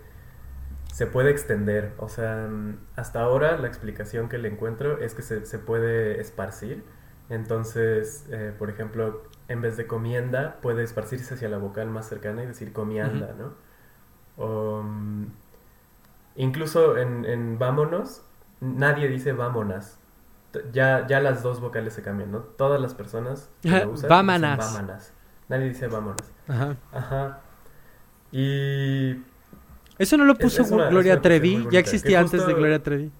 se puede extender. O sea, hasta ahora la explicación que le encuentro es que se, se puede esparcir. Entonces, eh, por ejemplo, en vez de comienda, puede esparcirse hacia la vocal más cercana y decir comienda, ¿no? O, mm, incluso en, en vámonos, nadie dice vámonas. Ya, ya las dos vocales se cambian, ¿no? Todas las personas que lo usan dicen Vámanas. vámanas. Nadie dice vámonos. Ajá. Ajá. Y Eso no lo puso es Gloria es una cuestión Trevi. Ya existía antes de Gloria Trevi.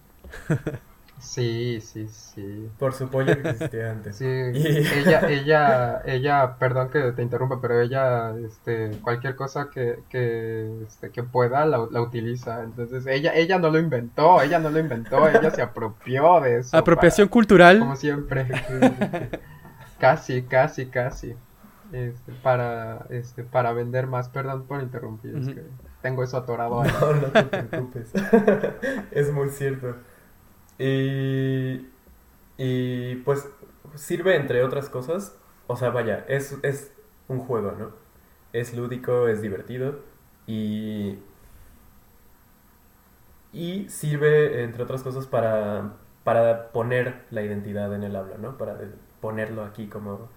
Sí, sí, sí. por su pollo que existía antes. Sí, ella, ella, ella, perdón que te interrumpa, pero ella, este, cualquier cosa que, que, este, que pueda la, la utiliza. Entonces, ella, ella no lo inventó, ella no lo inventó, ella se apropió de eso. Apropiación para- cultural. como siempre. Casi, casi, casi. Este, para, este, para vender más. Perdón por interrumpir, es que tengo eso atorado ahí. No, no te preocupes. es muy cierto. Y, y pues sirve entre otras cosas. O sea, vaya, es, es un juego, ¿no? Es lúdico, es divertido y, y sirve, entre otras cosas, para, para poner la identidad en el habla, ¿no? Para ponerlo aquí como...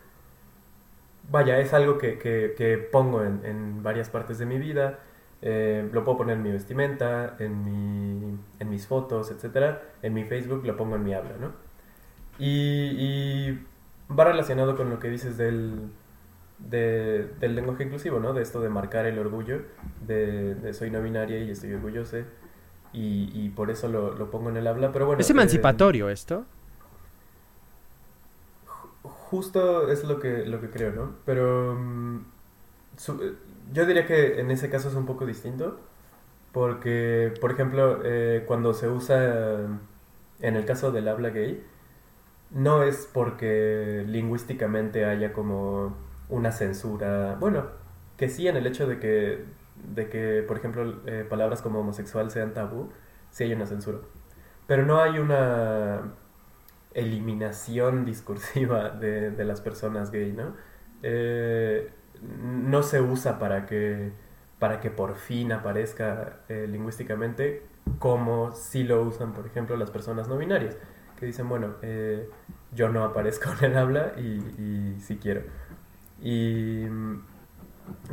Vaya, es algo que, que- que pongo en, en varias partes de mi vida. Eh, lo puedo poner en mi vestimenta, en, mi, en mis fotos, etcétera. En mi Facebook lo pongo en mi habla, ¿no? Y, y va relacionado con lo que dices del, de- del lenguaje inclusivo, ¿no? De esto de marcar el orgullo, de, de soy no binaria y estoy orgullosa. Y, y por eso lo, lo pongo en el habla, pero bueno. Es eh, emancipatorio esto. Justo es lo que, lo que creo, ¿no? Pero mm, su- eh, yo diría que en ese caso es un poco distinto, porque, por ejemplo, eh, cuando se usa, en el caso del habla gay, no es porque lingüísticamente haya como una censura, bueno, que sí en el hecho de que, de que por ejemplo, eh, palabras como homosexual sean tabú, sí hay una censura, pero no hay una eliminación discursiva de, de las personas gay, ¿no? Eh, no se usa para que, para que por fin aparezca eh, lingüísticamente como si lo usan, por ejemplo, las personas no binarias, que dicen, bueno, eh, yo no aparezco en el habla y, sí quiero. Y mm,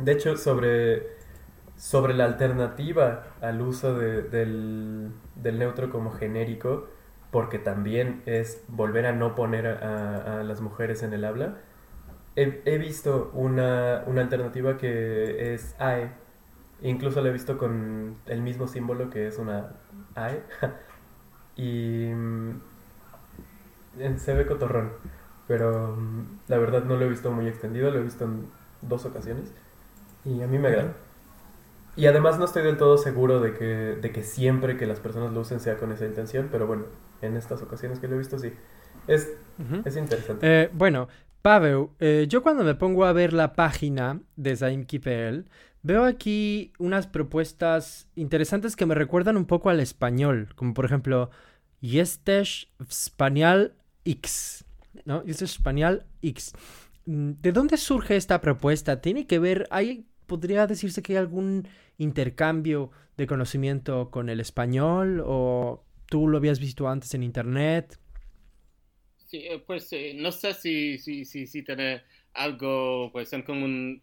de hecho, sobre, sobre la alternativa al uso de- del, del neutro como genérico, porque también es volver a no poner a las mujeres en el habla, he, he visto una, una alternativa que es AE. Incluso la he visto con el mismo símbolo que es una AE. y mm, se ve cotorrón. Pero mm, la verdad no lo he visto muy extendido, lo he visto en dos ocasiones. Y a mí me agrada. Y además no estoy del todo seguro de que, de que siempre que las personas lo usen sea con esa intención, pero bueno, en estas ocasiones que lo he visto sí. Es, Ujú. es interesante. Eh, bueno, Pavel, eh, yo cuando me pongo a ver la página de Zaimki.pl, veo aquí unas propuestas interesantes que me recuerdan un poco al español, como por ejemplo, Jesteś Spanial X, ¿no? Jesteś Spanial X. Mm, ¿De dónde surge esta propuesta? ¿Tiene que ver, hay, podría decirse que hay algún intercambio de conocimiento con el español o tú lo habías visto antes en internet? Sí, eh, pues eh, no sé si, si, si, si tiene algo pues, en común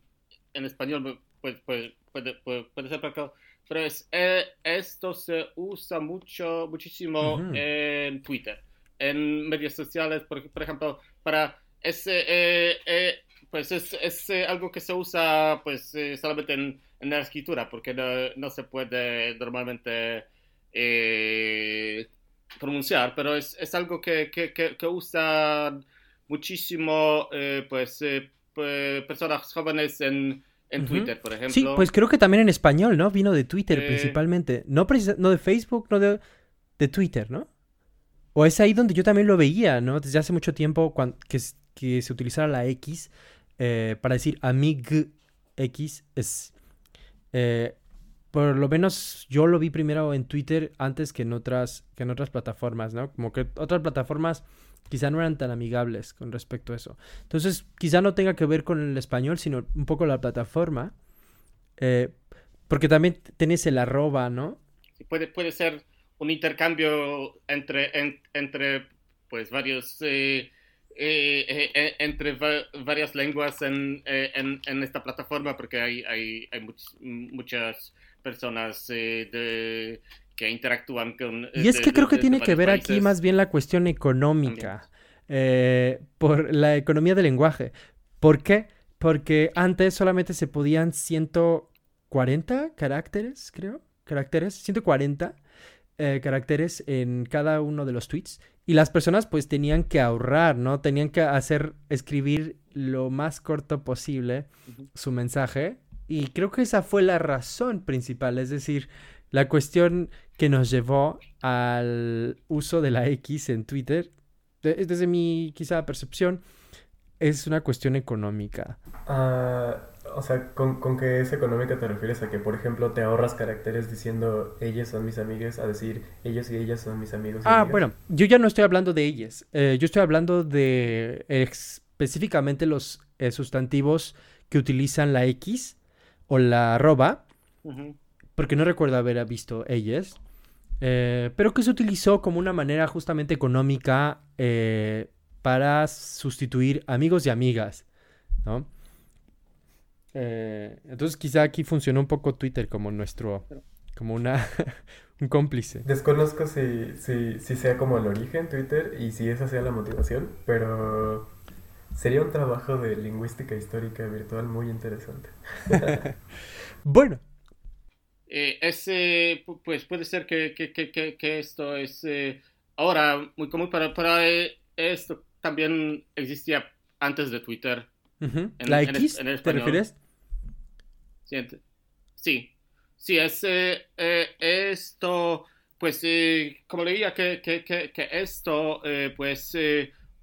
en español, pues, pues, puede, puede, puede ser, pero, pero es, eh, esto se usa mucho, muchísimo en Twitter, en medios sociales, por, por ejemplo, para ese, eh, eh, pues es, es algo que se usa pues solamente en, en la escritura, porque no, no se puede normalmente eh, pronunciar, pero es, es algo que, que, que, que usan muchísimo eh, pues, eh, pe- personas jóvenes en, en. Twitter, por ejemplo. Sí, pues creo que también en español, ¿no? Vino de Twitter Eh. principalmente. No, no de Facebook, no de, de Twitter, ¿no? O es ahí donde yo también lo veía, ¿no? Desde hace mucho tiempo cuan- que, que se utilizara la X eh, para decir amig X es. Eh, por lo menos yo lo vi primero en Twitter antes que en otras, que en otras plataformas, ¿no? Como que otras plataformas quizá no eran tan amigables con respecto a eso. Entonces, quizá no tenga que ver con el español, sino un poco la plataforma. Eh, porque también tenés el arroba, ¿no? puede, puede ser un intercambio entre, entre pues varios eh, eh, entre varias lenguas en, en, esta plataforma porque hay, hay, hay muchas personas de, que interactúan con... Y es que creo que tiene que ver aquí más bien la cuestión económica, eh, por la economía del lenguaje. ¿Por qué? Porque antes solamente se podían 140 caracteres, creo, caracteres, 140 eh, caracteres en cada uno de los tweets. Y las personas pues tenían que ahorrar, ¿no? Tenían que hacer, escribir lo más corto posible su mensaje. Y creo que esa fue la razón principal, es decir, la cuestión que nos llevó al uso de la X en Twitter, desde mi quizá percepción, es una cuestión económica. Uh, o sea, ¿con, ¿con qué es económica te refieres a que, por ejemplo, te ahorras caracteres diciendo ellas son mis amigas a decir ellos y ellas son mis amigos? ah, bueno, yo ya no estoy hablando de ellas. Eh, yo estoy hablando de específicamente los eh, sustantivos que utilizan la X o la arroba porque no recuerdo haber visto ellas, eh, pero que se utilizó como una manera justamente económica eh, para sustituir amigos y amigas, ¿no? Eh, entonces quizá aquí funcionó un poco Twitter como nuestro, como una, un cómplice. Desconozco si, si, si sea como el origen Twitter y si esa sea la motivación, pero sería un trabajo de lingüística histórica virtual muy interesante. bueno, eh, ese, pues puede ser que, que, que, que esto es eh, ahora muy común, para, para eh, esto también existía antes de Twitter. ¿La X? ¿Te refieres? Sí, sí, es esto, pues como leía que, que, que, esto, pues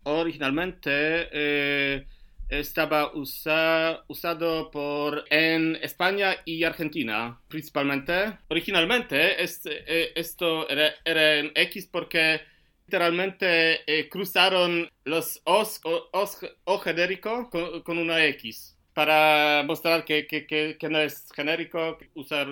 originalmente estaba usado por en España y Argentina principalmente. Originalmente este, eh, esto era, era, en X porque literalmente eh, cruzaron los os, o, genérico con, una X para mostrar que, que, que, no es genérico usar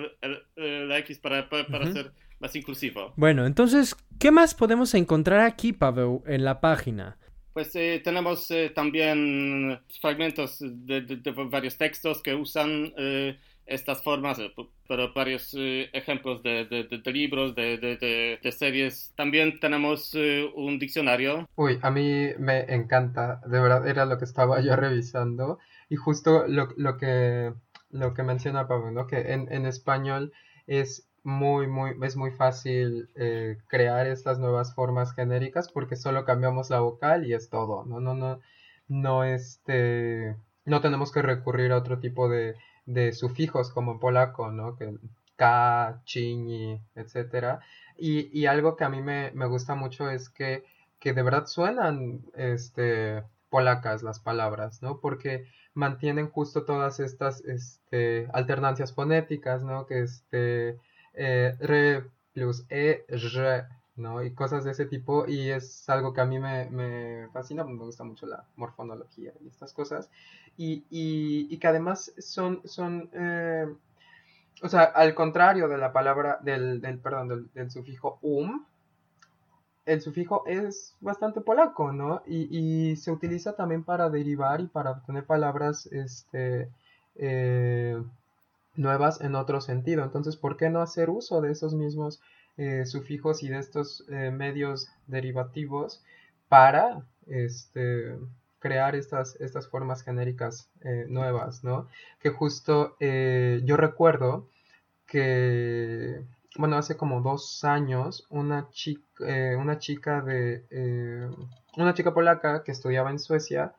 la X para, para, ser más inclusivo. Bueno, entonces, ¿qué más podemos encontrar aquí, Pavel, en la página? Pues eh, tenemos eh, también fragmentos de, varios textos que usan eh, estas formas, pero varios ejemplos de, libros, de, series. También tenemos un diccionario. Uy, a mí me encanta, de verdad era lo que estaba yo revisando y justo lo, lo que, lo que menciona Pablo, que en, en español es muy, muy, es muy fácil eh, crear estas nuevas formas genéricas porque solo cambiamos la vocal y es todo. No, no, no, no, este, no tenemos que recurrir a otro tipo de, de sufijos como en polaco, ¿no? Que ka, chiñi, etcétera. Y, y, algo que a mí me, me gusta mucho es que, que, de verdad suenan, este, polacas las palabras, ¿no? Porque mantienen justo todas estas, este, alternancias fonéticas, ¿no? Que, este, eh, re plus e, re, ¿no? Y cosas de ese tipo. Y es algo que a mí me, me fascina, me gusta mucho la morfonología y estas cosas. Y, y, que además son, son eh, o sea, al contrario de la palabra, del, del perdón, del, sufijo um, el sufijo es bastante polaco, ¿no? Y, y, se utiliza también para derivar y para obtener palabras, este, eh, nuevas en otro sentido. Entonces, ¿por qué no hacer uso de esos mismos eh, sufijos y de estos eh, medios derivativos para este, crear estas, estas formas genéricas eh, nuevas, ¿no? Que justo yo recuerdo que, bueno, hace como dos años, una chica, una chica de, una chica polaca que estudiaba en Suecia,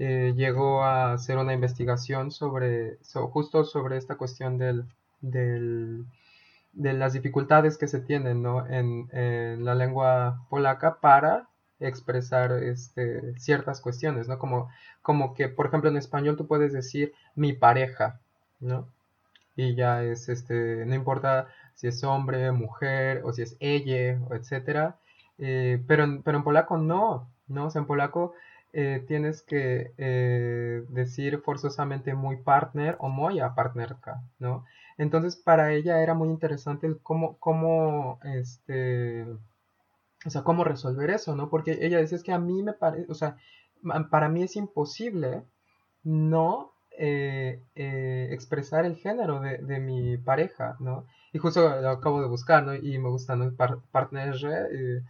eh, llegó a hacer una investigación sobre, justo sobre esta cuestión del, de las dificultades que se tienen ¿no? en, en, la lengua polaca para expresar este, ciertas cuestiones, ¿no? Como, como que, por ejemplo, en español tú puedes decir mi pareja, ¿no? Y ya es, este, no importa si es hombre, mujer, o si es ella, etcétera, eh, pero, pero en polaco no, ¿no? O sea, en polaco eh, tienes que eh, decir forzosamente muy partner o moja partnerka, ¿no? Entonces para ella era muy interesante cómo, cómo, este, o sea, cómo resolver eso, ¿no? Porque ella decía es que a mí me parece, o sea, para mí es imposible no eh, expresar el género de, de, mi pareja, ¿no? Y justo lo acabo de buscar, ¿no? Y me gusta, ¿no? partner eh,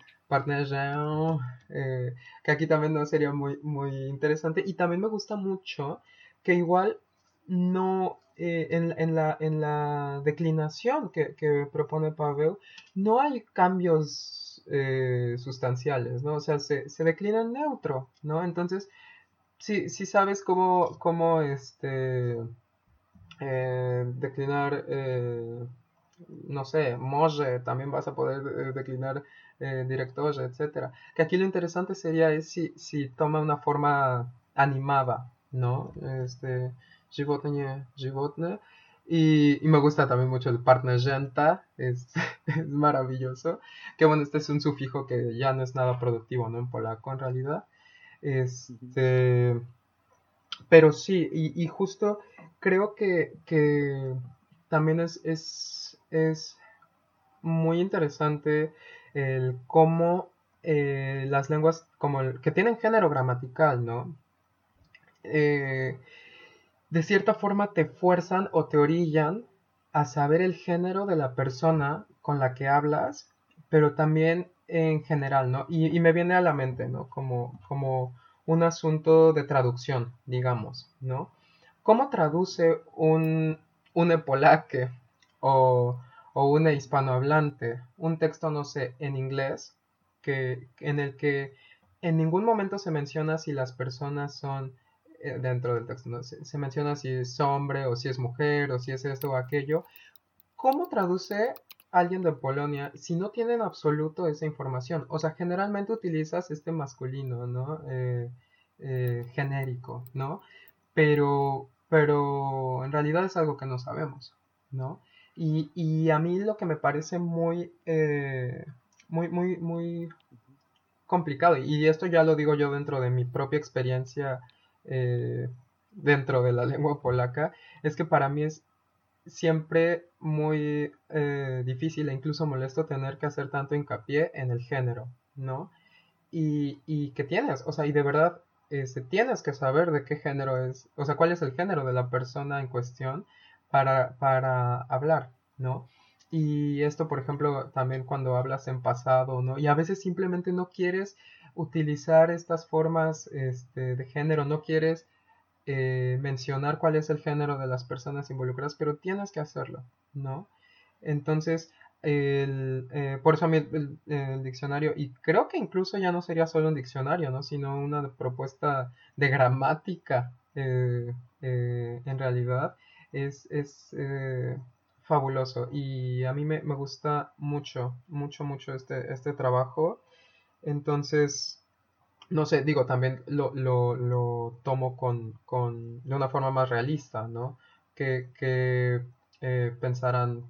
que aquí también no sería muy, muy interesante. Y también me gusta mucho que igual no, eh, en, la, en la declinación que, propone Pavel, no hay cambios eh, sustanciales, ¿no? O sea, se, declina en neutro, ¿no? Entonces, si, si sabes cómo, cómo este, declinar no sé, Moje, también vas a poder declinar eh, director, etcétera. Que aquí lo interesante sería es si, si toma una forma animada, ¿no? Este. Y, y, me gusta también mucho el partner es, es, maravilloso. Que bueno, este es un sufijo que ya no es nada productivo, ¿no? En polaco, en realidad. Este, pero sí, y, y justo creo que, que también es, es, es muy interesante el cómo eh, las lenguas como que tienen género gramatical, ¿no? Eh, de cierta forma te fuerzan o te orillan a saber el género de la persona con la que hablas, pero también en general, ¿no? Y, me viene a la mente, ¿no? Como, como un asunto de traducción, digamos, ¿no? ¿Cómo traduce un, un o o una hispanohablante, un texto, no sé, en inglés, que, en el que en ningún momento se menciona si las personas son eh, dentro del texto, ¿no? se, menciona si es hombre o si es mujer o si es esto o aquello. ¿Cómo traduce alguien de Polonia si no tiene en absoluto esa información? O sea, generalmente utilizas este masculino, ¿no? Eh, eh, genérico, ¿no? Pero, pero en realidad es algo que no sabemos, ¿no? Y, a mí lo que me parece muy, eh, muy, muy, muy complicado, y esto ya lo digo yo dentro de mi propia experiencia eh, dentro de la lengua polaca, es que para mí es siempre muy eh, difícil e incluso molesto tener que hacer tanto hincapié en el género, ¿no? Y, y que tienes, o sea, y de verdad este, tienes que saber de qué género es, o sea, cuál es el género de la persona en cuestión para, para hablar, ¿no? Y esto, por ejemplo, también cuando hablas en pasado, ¿no? Y a veces simplemente no quieres utilizar estas formas este, de género, no quieres eh, mencionar cuál es el género de las personas involucradas, pero tienes que hacerlo, ¿no? Entonces, el, eh, por eso a mí el, diccionario, y creo que incluso ya no sería solo un diccionario, ¿no? Sino una propuesta de gramática eh, en realidad, es, es eh, fabuloso y a mí me, gusta mucho, mucho, mucho este, este trabajo. Entonces, no sé, digo, también lo, lo, lo tomo con, con, de una forma más realista, ¿no? Que, que eh, pensarán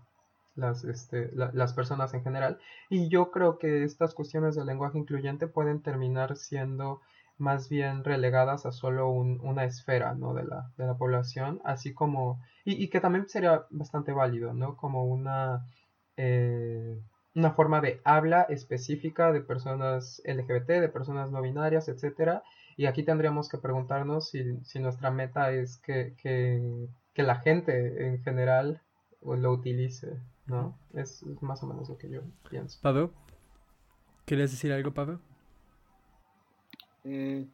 las, este, las personas en general. Y yo creo que estas cuestiones del lenguaje incluyente pueden terminar siendo más bien relegadas a solo una esfera ¿no? de, la, de la población, así como, y, que también sería bastante válido, ¿no? Como una, eh, una forma de habla específica de personas LGBT, de personas no binarias, etcétera, y aquí tendríamos que preguntarnos si, si nuestra meta es que, que, que, la gente en general lo utilice, ¿no? Es, más o menos lo que yo pienso. Pablo, ¿quieres decir algo, Pablo? Eh,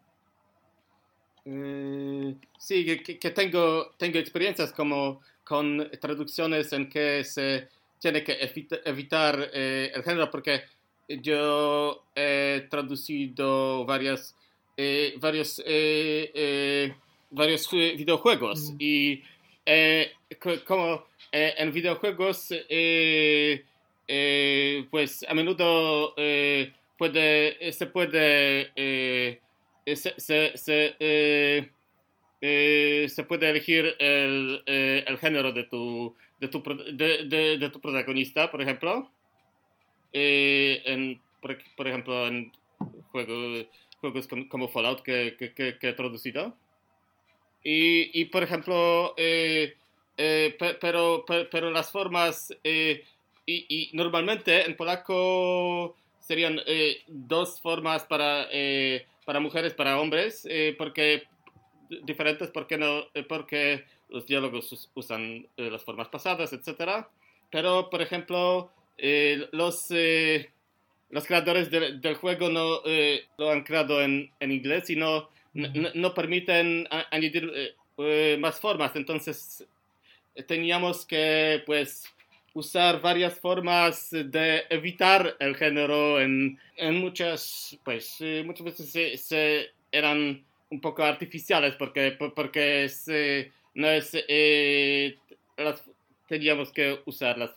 eh, sí, que, tengo, tengo experiencias como con traducciones en que se tiene que evitar eh, el género porque yo he traducido varias, varios, varios videojuegos mm. y como en videojuegos pues a menudo puede, se puede eh, se, se, eh, eh, se, puede elegir el, el, género de tu, de tu, de, de, tu protagonista, por ejemplo. En, por, ejemplo, en juego, juegos como Fallout que, que, he traducido. Y, y por ejemplo, pero, pero, las formas, y, y, normalmente en polaco serían dos formas para, para mujeres, para hombres, porque diferentes porque, no, porque los diálogos usan las formas pasadas, etc. Pero, por ejemplo, los los creadores del juego no eh, lo han creado en, en inglés y no, no, permiten añadir eh, eh, más formas. Entonces teníamos que pues usar varias formas de evitar el género en, en muchas, pues muchas veces se, eran un poco artificiales porque, porque no es, teníamos que usar las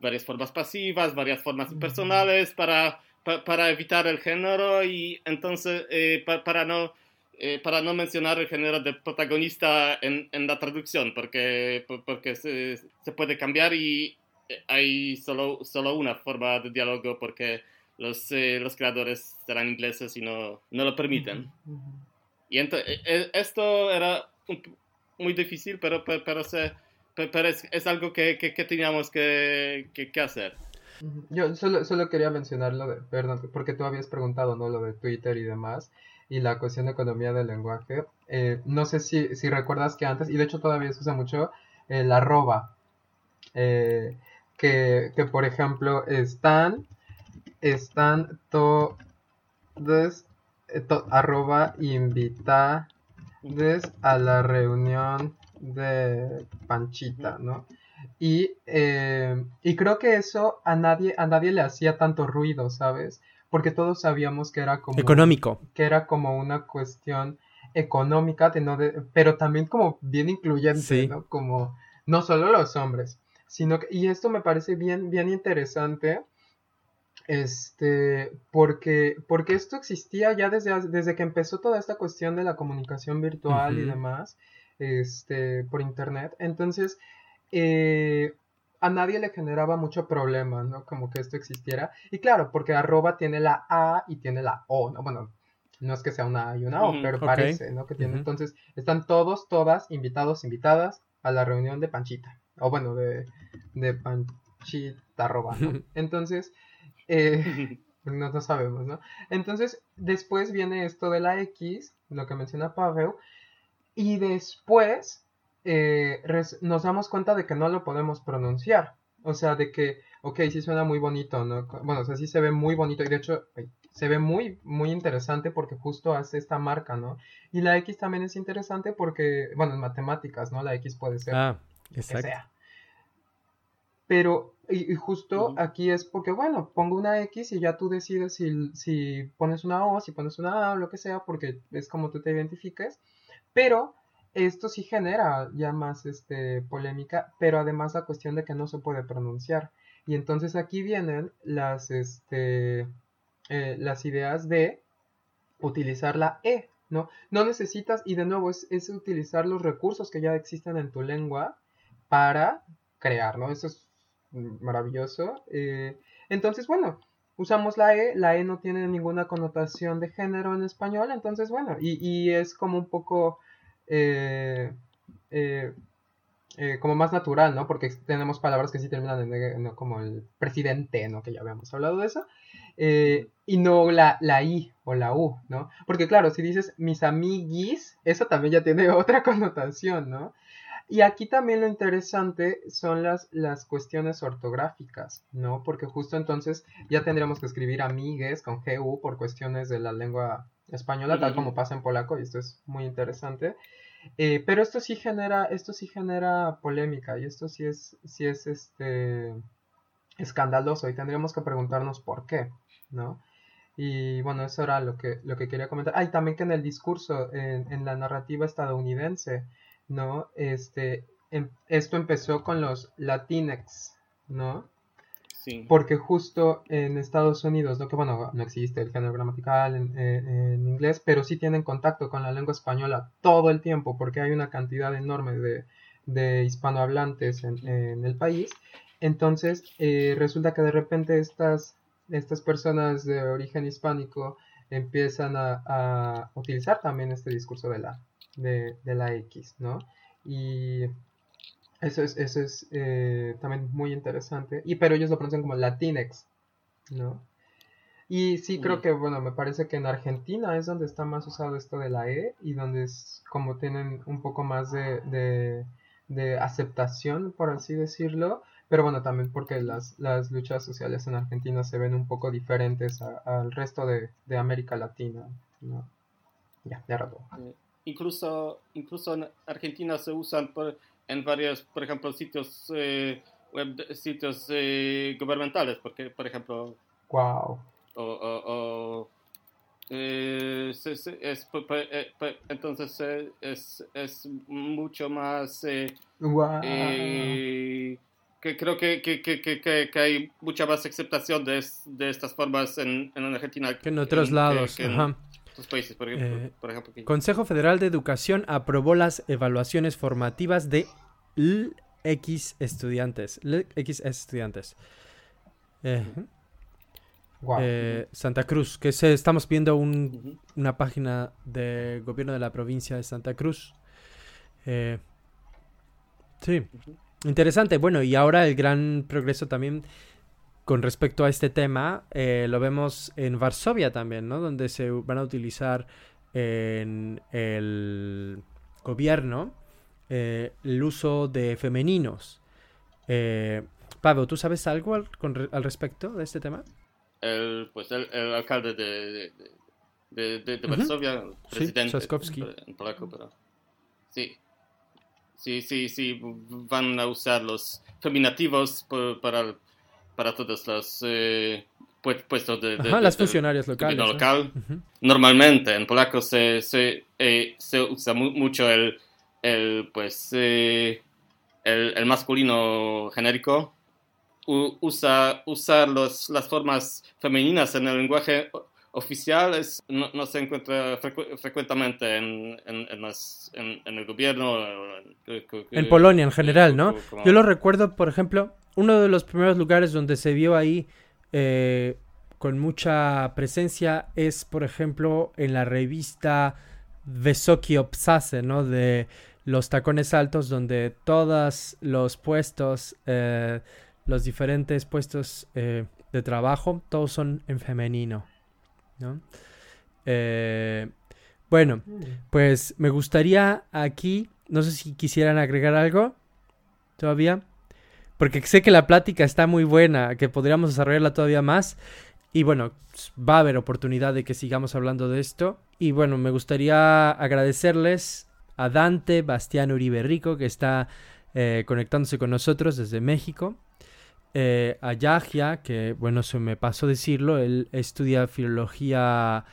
varias formas pasivas, varias formas impersonales para, para evitar el género y entonces eh, para, no, eh, para no mencionar el género de protagonista en, en la traducción, porque, porque se, se, puede cambiar y eh, hay solo, solo una forma de diálogo porque los, los creadores serán ingleses y no, no lo permiten. Y entonces, esto era muy difícil, pero, pero, pero se pero es, es algo que, que, teníamos que, que, hacer. Yo solo, solo quería mencionar lo de, perdón, porque tú habías preguntado, ¿no? Lo de Twitter y demás, y la cuestión de economía del lenguaje. Eh, no sé si, si recuerdas que antes, y de hecho todavía se usa mucho, el arroba, eh, que, que, por ejemplo están, están todos, eh, arroba invitades a la reunión de Panchita, ¿no? Y, eh, y creo que eso a nadie, a nadie le hacía tanto ruido, ¿sabes? Porque todos sabíamos que era como... Económico. Que era como una cuestión económica, de no de, pero también como bien incluyente, ¿no? Como no solo los hombres, sino que, y esto me parece bien, bien interesante, este, porque, porque esto existía ya desde, desde que empezó toda esta cuestión de la comunicación virtual y demás, este, por internet. Entonces, eh, a nadie le generaba mucho problema, ¿no? Como que esto existiera. Y claro, porque arroba tiene la A y tiene la O, ¿no? Bueno, no es que sea una A y una O, pero parece, ¿no? Que tiene. Entonces, están todos, todas, invitados, invitadas a la reunión de Panchita. O bueno, de, de Panchita arroba, ¿no? Entonces, eh, no, no sabemos, ¿no? Entonces, después viene esto de la X, lo que menciona Pavel, y después eh, nos damos cuenta de que no lo podemos pronunciar. O sea, de que, ok, sí suena muy bonito, ¿no? Bueno, o sea, sí se ve muy bonito y de hecho se ve muy, muy interesante porque justo hace esta marca, ¿no? Y la X también es interesante porque, bueno, en matemáticas, ¿no? La X puede ser ah, exacto. sea. Pero, y, justo aquí es porque, bueno, pongo una X y ya tú decides si, si pones una O, si pones una A o lo que sea, porque es como tú te identifiques. Pero esto sí genera ya más este, polémica, pero además la cuestión de que no se puede pronunciar. Y entonces aquí vienen las, este, eh, las ideas de utilizar la E, ¿no? No necesitas, y de nuevo, es, utilizar los recursos que ya existen en tu lengua para crear, ¿no? Eso es maravilloso. Eh, entonces, bueno, usamos la E, la E no tiene ninguna connotación de género en español, entonces, bueno, y, y es como un poco eh, eh, como más natural, ¿no? Porque tenemos palabras que sí terminan en como el presidente, ¿no? Que ya habíamos hablado de eso. y no la, la I o la U, ¿no? Porque claro, si dices mis amiguis, eso también ya tiene otra connotación, ¿no? Y aquí también lo interesante son las, las cuestiones ortográficas, ¿no? Porque justo entonces ya tendríamos que escribir amigues con GU por cuestiones de la lengua española, tal como pasa en polaco, y esto es muy interesante. Eh, pero esto sí genera, esto sí genera polémica, y esto sí es, sí es este escandaloso, y tendríamos que preguntarnos por qué, ¿no? Y bueno, eso era lo que, lo que quería comentar. Ah, y también que en el discurso, en, en la narrativa estadounidense, ¿no? Este, em, esto empezó con los Latinex, ¿no? Porque justo en Estados Unidos, ¿no? que bueno, no existe el género gramatical en, inglés, pero sí tienen contacto con la lengua española todo el tiempo, porque hay una cantidad enorme de, hispanohablantes en, el país. Entonces, eh, resulta que de repente estas, estas personas de origen hispánico empiezan a, utilizar también este discurso de la, de, la X, ¿no? Y eso es, eso es eh, también muy interesante. Y pero ellos lo pronuncian como Latinx, ¿no? Y sí, creo que, bueno, me parece que en Argentina es donde está más usado esto de la E y donde es como tienen un poco más de, de, aceptación, por así decirlo. Pero bueno, también porque las, las luchas sociales en Argentina se ven un poco diferentes al resto de, América Latina. ¿no? Ya, ya rato. Eh, incluso, incluso en Argentina se usan en varios, por ejemplo, sitios eh, web, sitios eh, gubernamentales, porque, por ejemplo... Wow o, eh, eh, entonces eh, es, es, mucho más que creo que, que, que, que, hay mucha más aceptación de, de estas formas en, en, Argentina que en otros lados. En otros países, por ejemplo, por ejemplo Consejo Federal de Educación aprobó las evaluaciones formativas de X estudiantes. X estudiantes. Eh, Santa Cruz, que se, estamos viendo una página del gobierno de la provincia de Santa Cruz. Eh, sí, interesante. Bueno, y ahora el gran progreso también con respecto a este tema eh, lo vemos en Varsovia también, ¿no? Donde se van a utilizar en el gobierno el uso de femeninos. Pablo, ¿tú sabes algo al respecto de este tema? el, pues el, el alcalde de, de, de, de Varsovia, presidente sí, en polaco, pero sí. Sí, sí, sí, van a usar los feminativos para, para todos los eh, puestos de, Ajá, las funcionarias locales. Local. Normalmente en polaco se, se, eh, se usa mucho el, el pues, eh, el, el masculino genérico usa, usar los, las formas femeninas en el lenguaje oficial es, no, se encuentra frecuentemente en, en, en, el gobierno. En, Polonia en general, ¿no? Yo lo recuerdo, por ejemplo, uno de los primeros lugares donde se vio ahí eh, con mucha presencia es, por ejemplo, en la revista Vesoki Obsase, ¿no? De los tacones altos, donde todos los puestos... Eh, los diferentes puestos eh, de trabajo, todos son en femenino. ¿No? Eh, bueno, pues me gustaría aquí, no sé si quisieran agregar algo todavía, porque sé que la plática está muy buena, que podríamos desarrollarla todavía más. Y bueno, va a haber oportunidad de que sigamos hablando de esto. Y bueno, me gustaría agradecerles a Dante Bastián Uribe Rico, que está eh, conectándose con nosotros desde México eh, a Yahya, que bueno, se me pasó decirlo, él estudia filología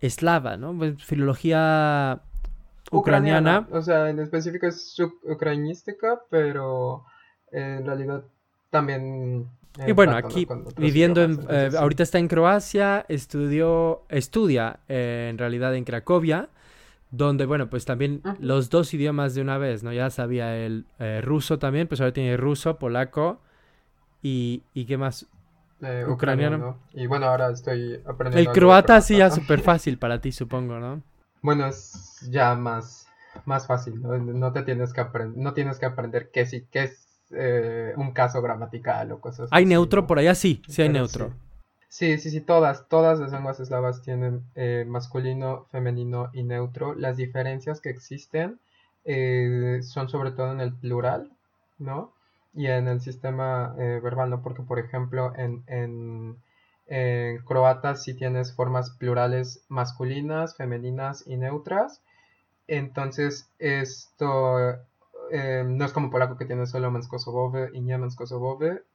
eslava, ¿no? Pues, filología ucraniana. O sea, en específico es ucranística, pero en realidad también... Y bueno, aquí viviendo en, eh, ahorita está en Croacia, estudió, estudia eh, en realidad en Cracovia, donde bueno, pues también los dos idiomas de una vez, ¿no? Ya sabía el eh, ruso también, pues ahora tiene ruso, polaco, y, y qué más. Eh, ucraniano. Y bueno, ahora estoy aprendiendo. El croata sí ya súper fácil para ti, supongo, ¿no? Bueno, es ya más, más fácil, ¿no? te tienes que no tienes que aprender qué sí, qué es eh, un caso gramatical o cosas ¿Hay neutro por allá? Sí, sí hay neutro. Sí. sí. sí, todas, todas las lenguas eslavas tienen eh, masculino, femenino y neutro. Las diferencias que existen son sobre todo en el plural, ¿no? Y en el sistema eh, verbal, ¿no? Porque, por ejemplo, en, en, croata sí tienes formas plurales masculinas, femeninas y neutras. Entonces, esto eh, no es como polaco que tiene solo menskosobowe y nie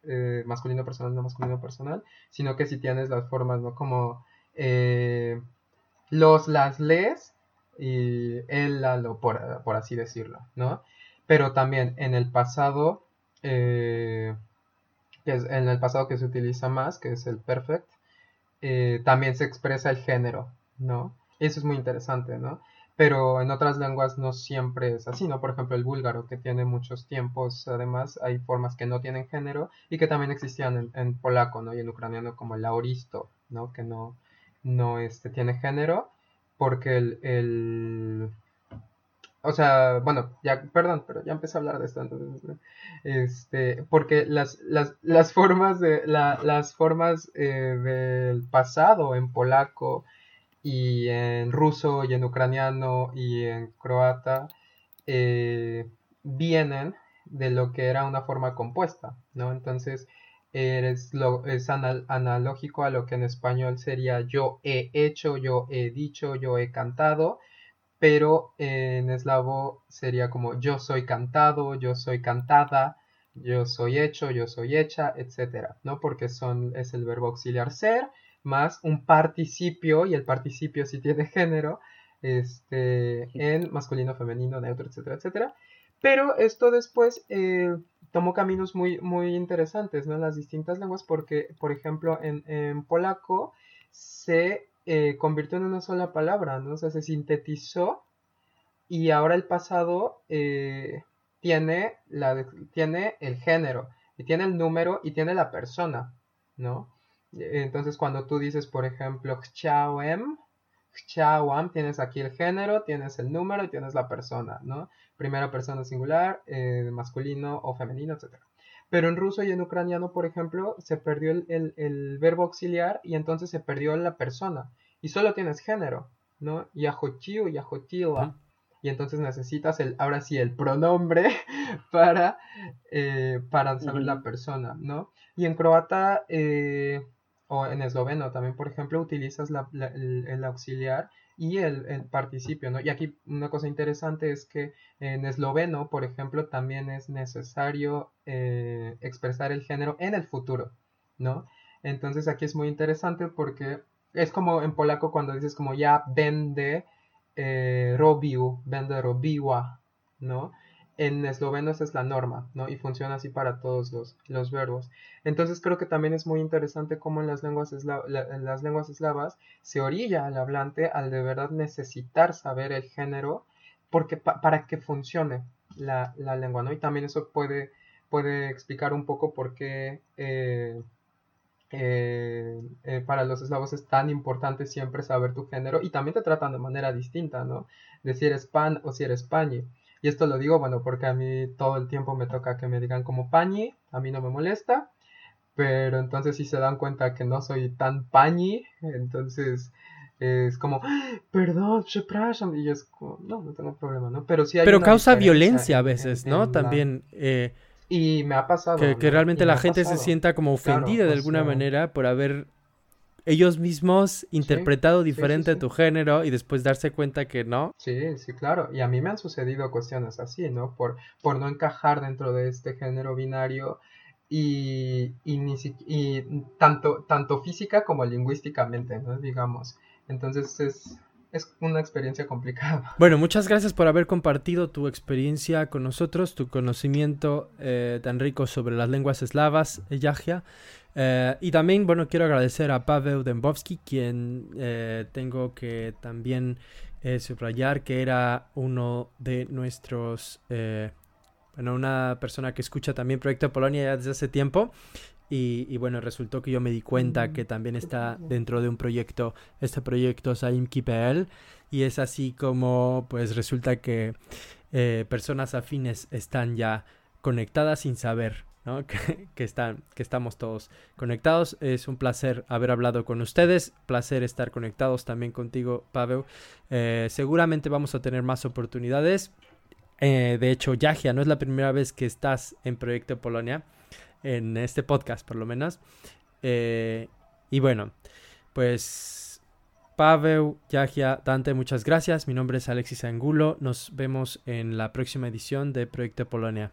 eh, masculino personal, no masculino personal, sino que sí tienes las formas, ¿no? Como los, las les y el, la, lo, por, por así decirlo, ¿no? Pero también en el pasado eh, que es en el pasado que se utiliza más, que es el perfect, eh, también se expresa el género, ¿no? Eso es muy interesante, ¿no? Pero en otras lenguas no siempre es así, ¿no? Por ejemplo, el búlgaro, que tiene muchos tiempos, además, hay formas que no tienen género y que también existían en, polaco, ¿no? Y en ucraniano como el auristo, ¿no? Que no, no este, tiene género, porque el, o sea, bueno, ya, perdón, pero ya empecé a hablar de esto, entonces, este, porque las, las, las formas de, las formas eh, del pasado en polaco y en ruso y en ucraniano y en croata eh, vienen de lo que era una forma compuesta, ¿no? Entonces, es, lo, es analógico a lo que en español sería yo he hecho, yo he dicho, yo he cantado, pero en eslavo sería como yo soy cantado, yo soy cantada, yo soy hecho, yo soy hecha, etcétera, ¿no? Porque son, es el verbo auxiliar ser más un participio, y el participio si tiene género, este, en masculino, femenino, neutro, etcétera, etcétera. Pero esto después eh, tomó caminos muy, muy interesantes, ¿no? En las distintas lenguas, porque, por ejemplo, en, polaco se eh, convirtió en una sola palabra, ¿no? O sea, se sintetizó y ahora el pasado eh, tiene, la, tiene el género, y tiene el número y tiene la persona, ¿no? Entonces, cuando tú dices, por ejemplo, chciałem, chciałam, tienes aquí el género, tienes el número y tienes la persona, ¿no? Primera persona singular, eh, masculino o femenino, etc. Pero en ruso y en ucraniano, por ejemplo, se perdió el, verbo auxiliar y entonces se perdió la persona. Y solo tienes género, ¿no? Yahochiu, yahotila. Y entonces necesitas el, ahora sí, el pronombre para, eh, para saber la persona, ¿no? Y en croata, eh, o en esloveno también, por ejemplo, utilizas el, auxiliar y el, participio, ¿no? Y aquí una cosa interesante es que en esloveno, por ejemplo, también es necesario eh, expresar el género en el futuro, ¿no? Entonces aquí es muy interesante porque es como en polaco cuando dices como ya vende eh, robiu, vende ¿no? En esloveno esa es la norma, ¿no? Y funciona así para todos los, verbos. Entonces creo que también es muy interesante cómo en las lenguas, en las lenguas eslavas se orilla al hablante al de verdad necesitar saber el género porque para que funcione la, lengua, ¿no? Y también eso puede, puede explicar un poco por qué eh, eh, eh, para los eslavos es tan importante siempre saber tu género y también te tratan de manera distinta, ¿no? De si eres pan o si eres pañi. Y esto lo digo, bueno, porque a mí todo el tiempo me toca que me digan como pañi, a mí no me molesta, pero entonces si se dan cuenta que no soy tan pañi, entonces es como, perdón, prasham, y es como, no, no tengo problema, ¿no? Pero sí hay Pero causa violencia a veces, ¿no? También... Eh, y me ha pasado. Que, realmente la gente se sienta como ofendida de alguna manera por haber ellos mismos interpretado diferente tu género y después darse cuenta que no. Sí, sí, claro. Y a mí me han sucedido cuestiones así, ¿no? Por, por no encajar dentro de este género binario y, y, ni y tanto, tanto física como lingüísticamente, ¿no? Digamos. Entonces es, es una experiencia complicada. Bueno, muchas gracias por haber compartido tu experiencia con nosotros, tu conocimiento eh, tan rico sobre las lenguas eslavas, Yagia. Eh, y también, bueno, quiero agradecer a Pavel Dembowski, quien eh, tengo que también eh, subrayar que era uno de nuestros, bueno, una persona que escucha también Proyecto Polonia ya desde hace tiempo. Y, y, bueno, resultó que yo me di cuenta que también está dentro de un proyecto, este proyecto Saimki.pl, y es así como pues resulta que personas afines están ya conectadas sin saber Que, están, que estamos todos conectados. Es un placer haber hablado con ustedes, placer estar conectados también contigo, Pavel. Eh, seguramente vamos a tener más oportunidades. Eh, de hecho, Yagia, no es la primera vez que estás en Proyecto Polonia, en este podcast por lo menos. Eh, y bueno, pues Pavel, Yagia, Dante, muchas gracias. Mi nombre es Alexis Angulo. Nos vemos en la próxima edición de Proyecto Polonia.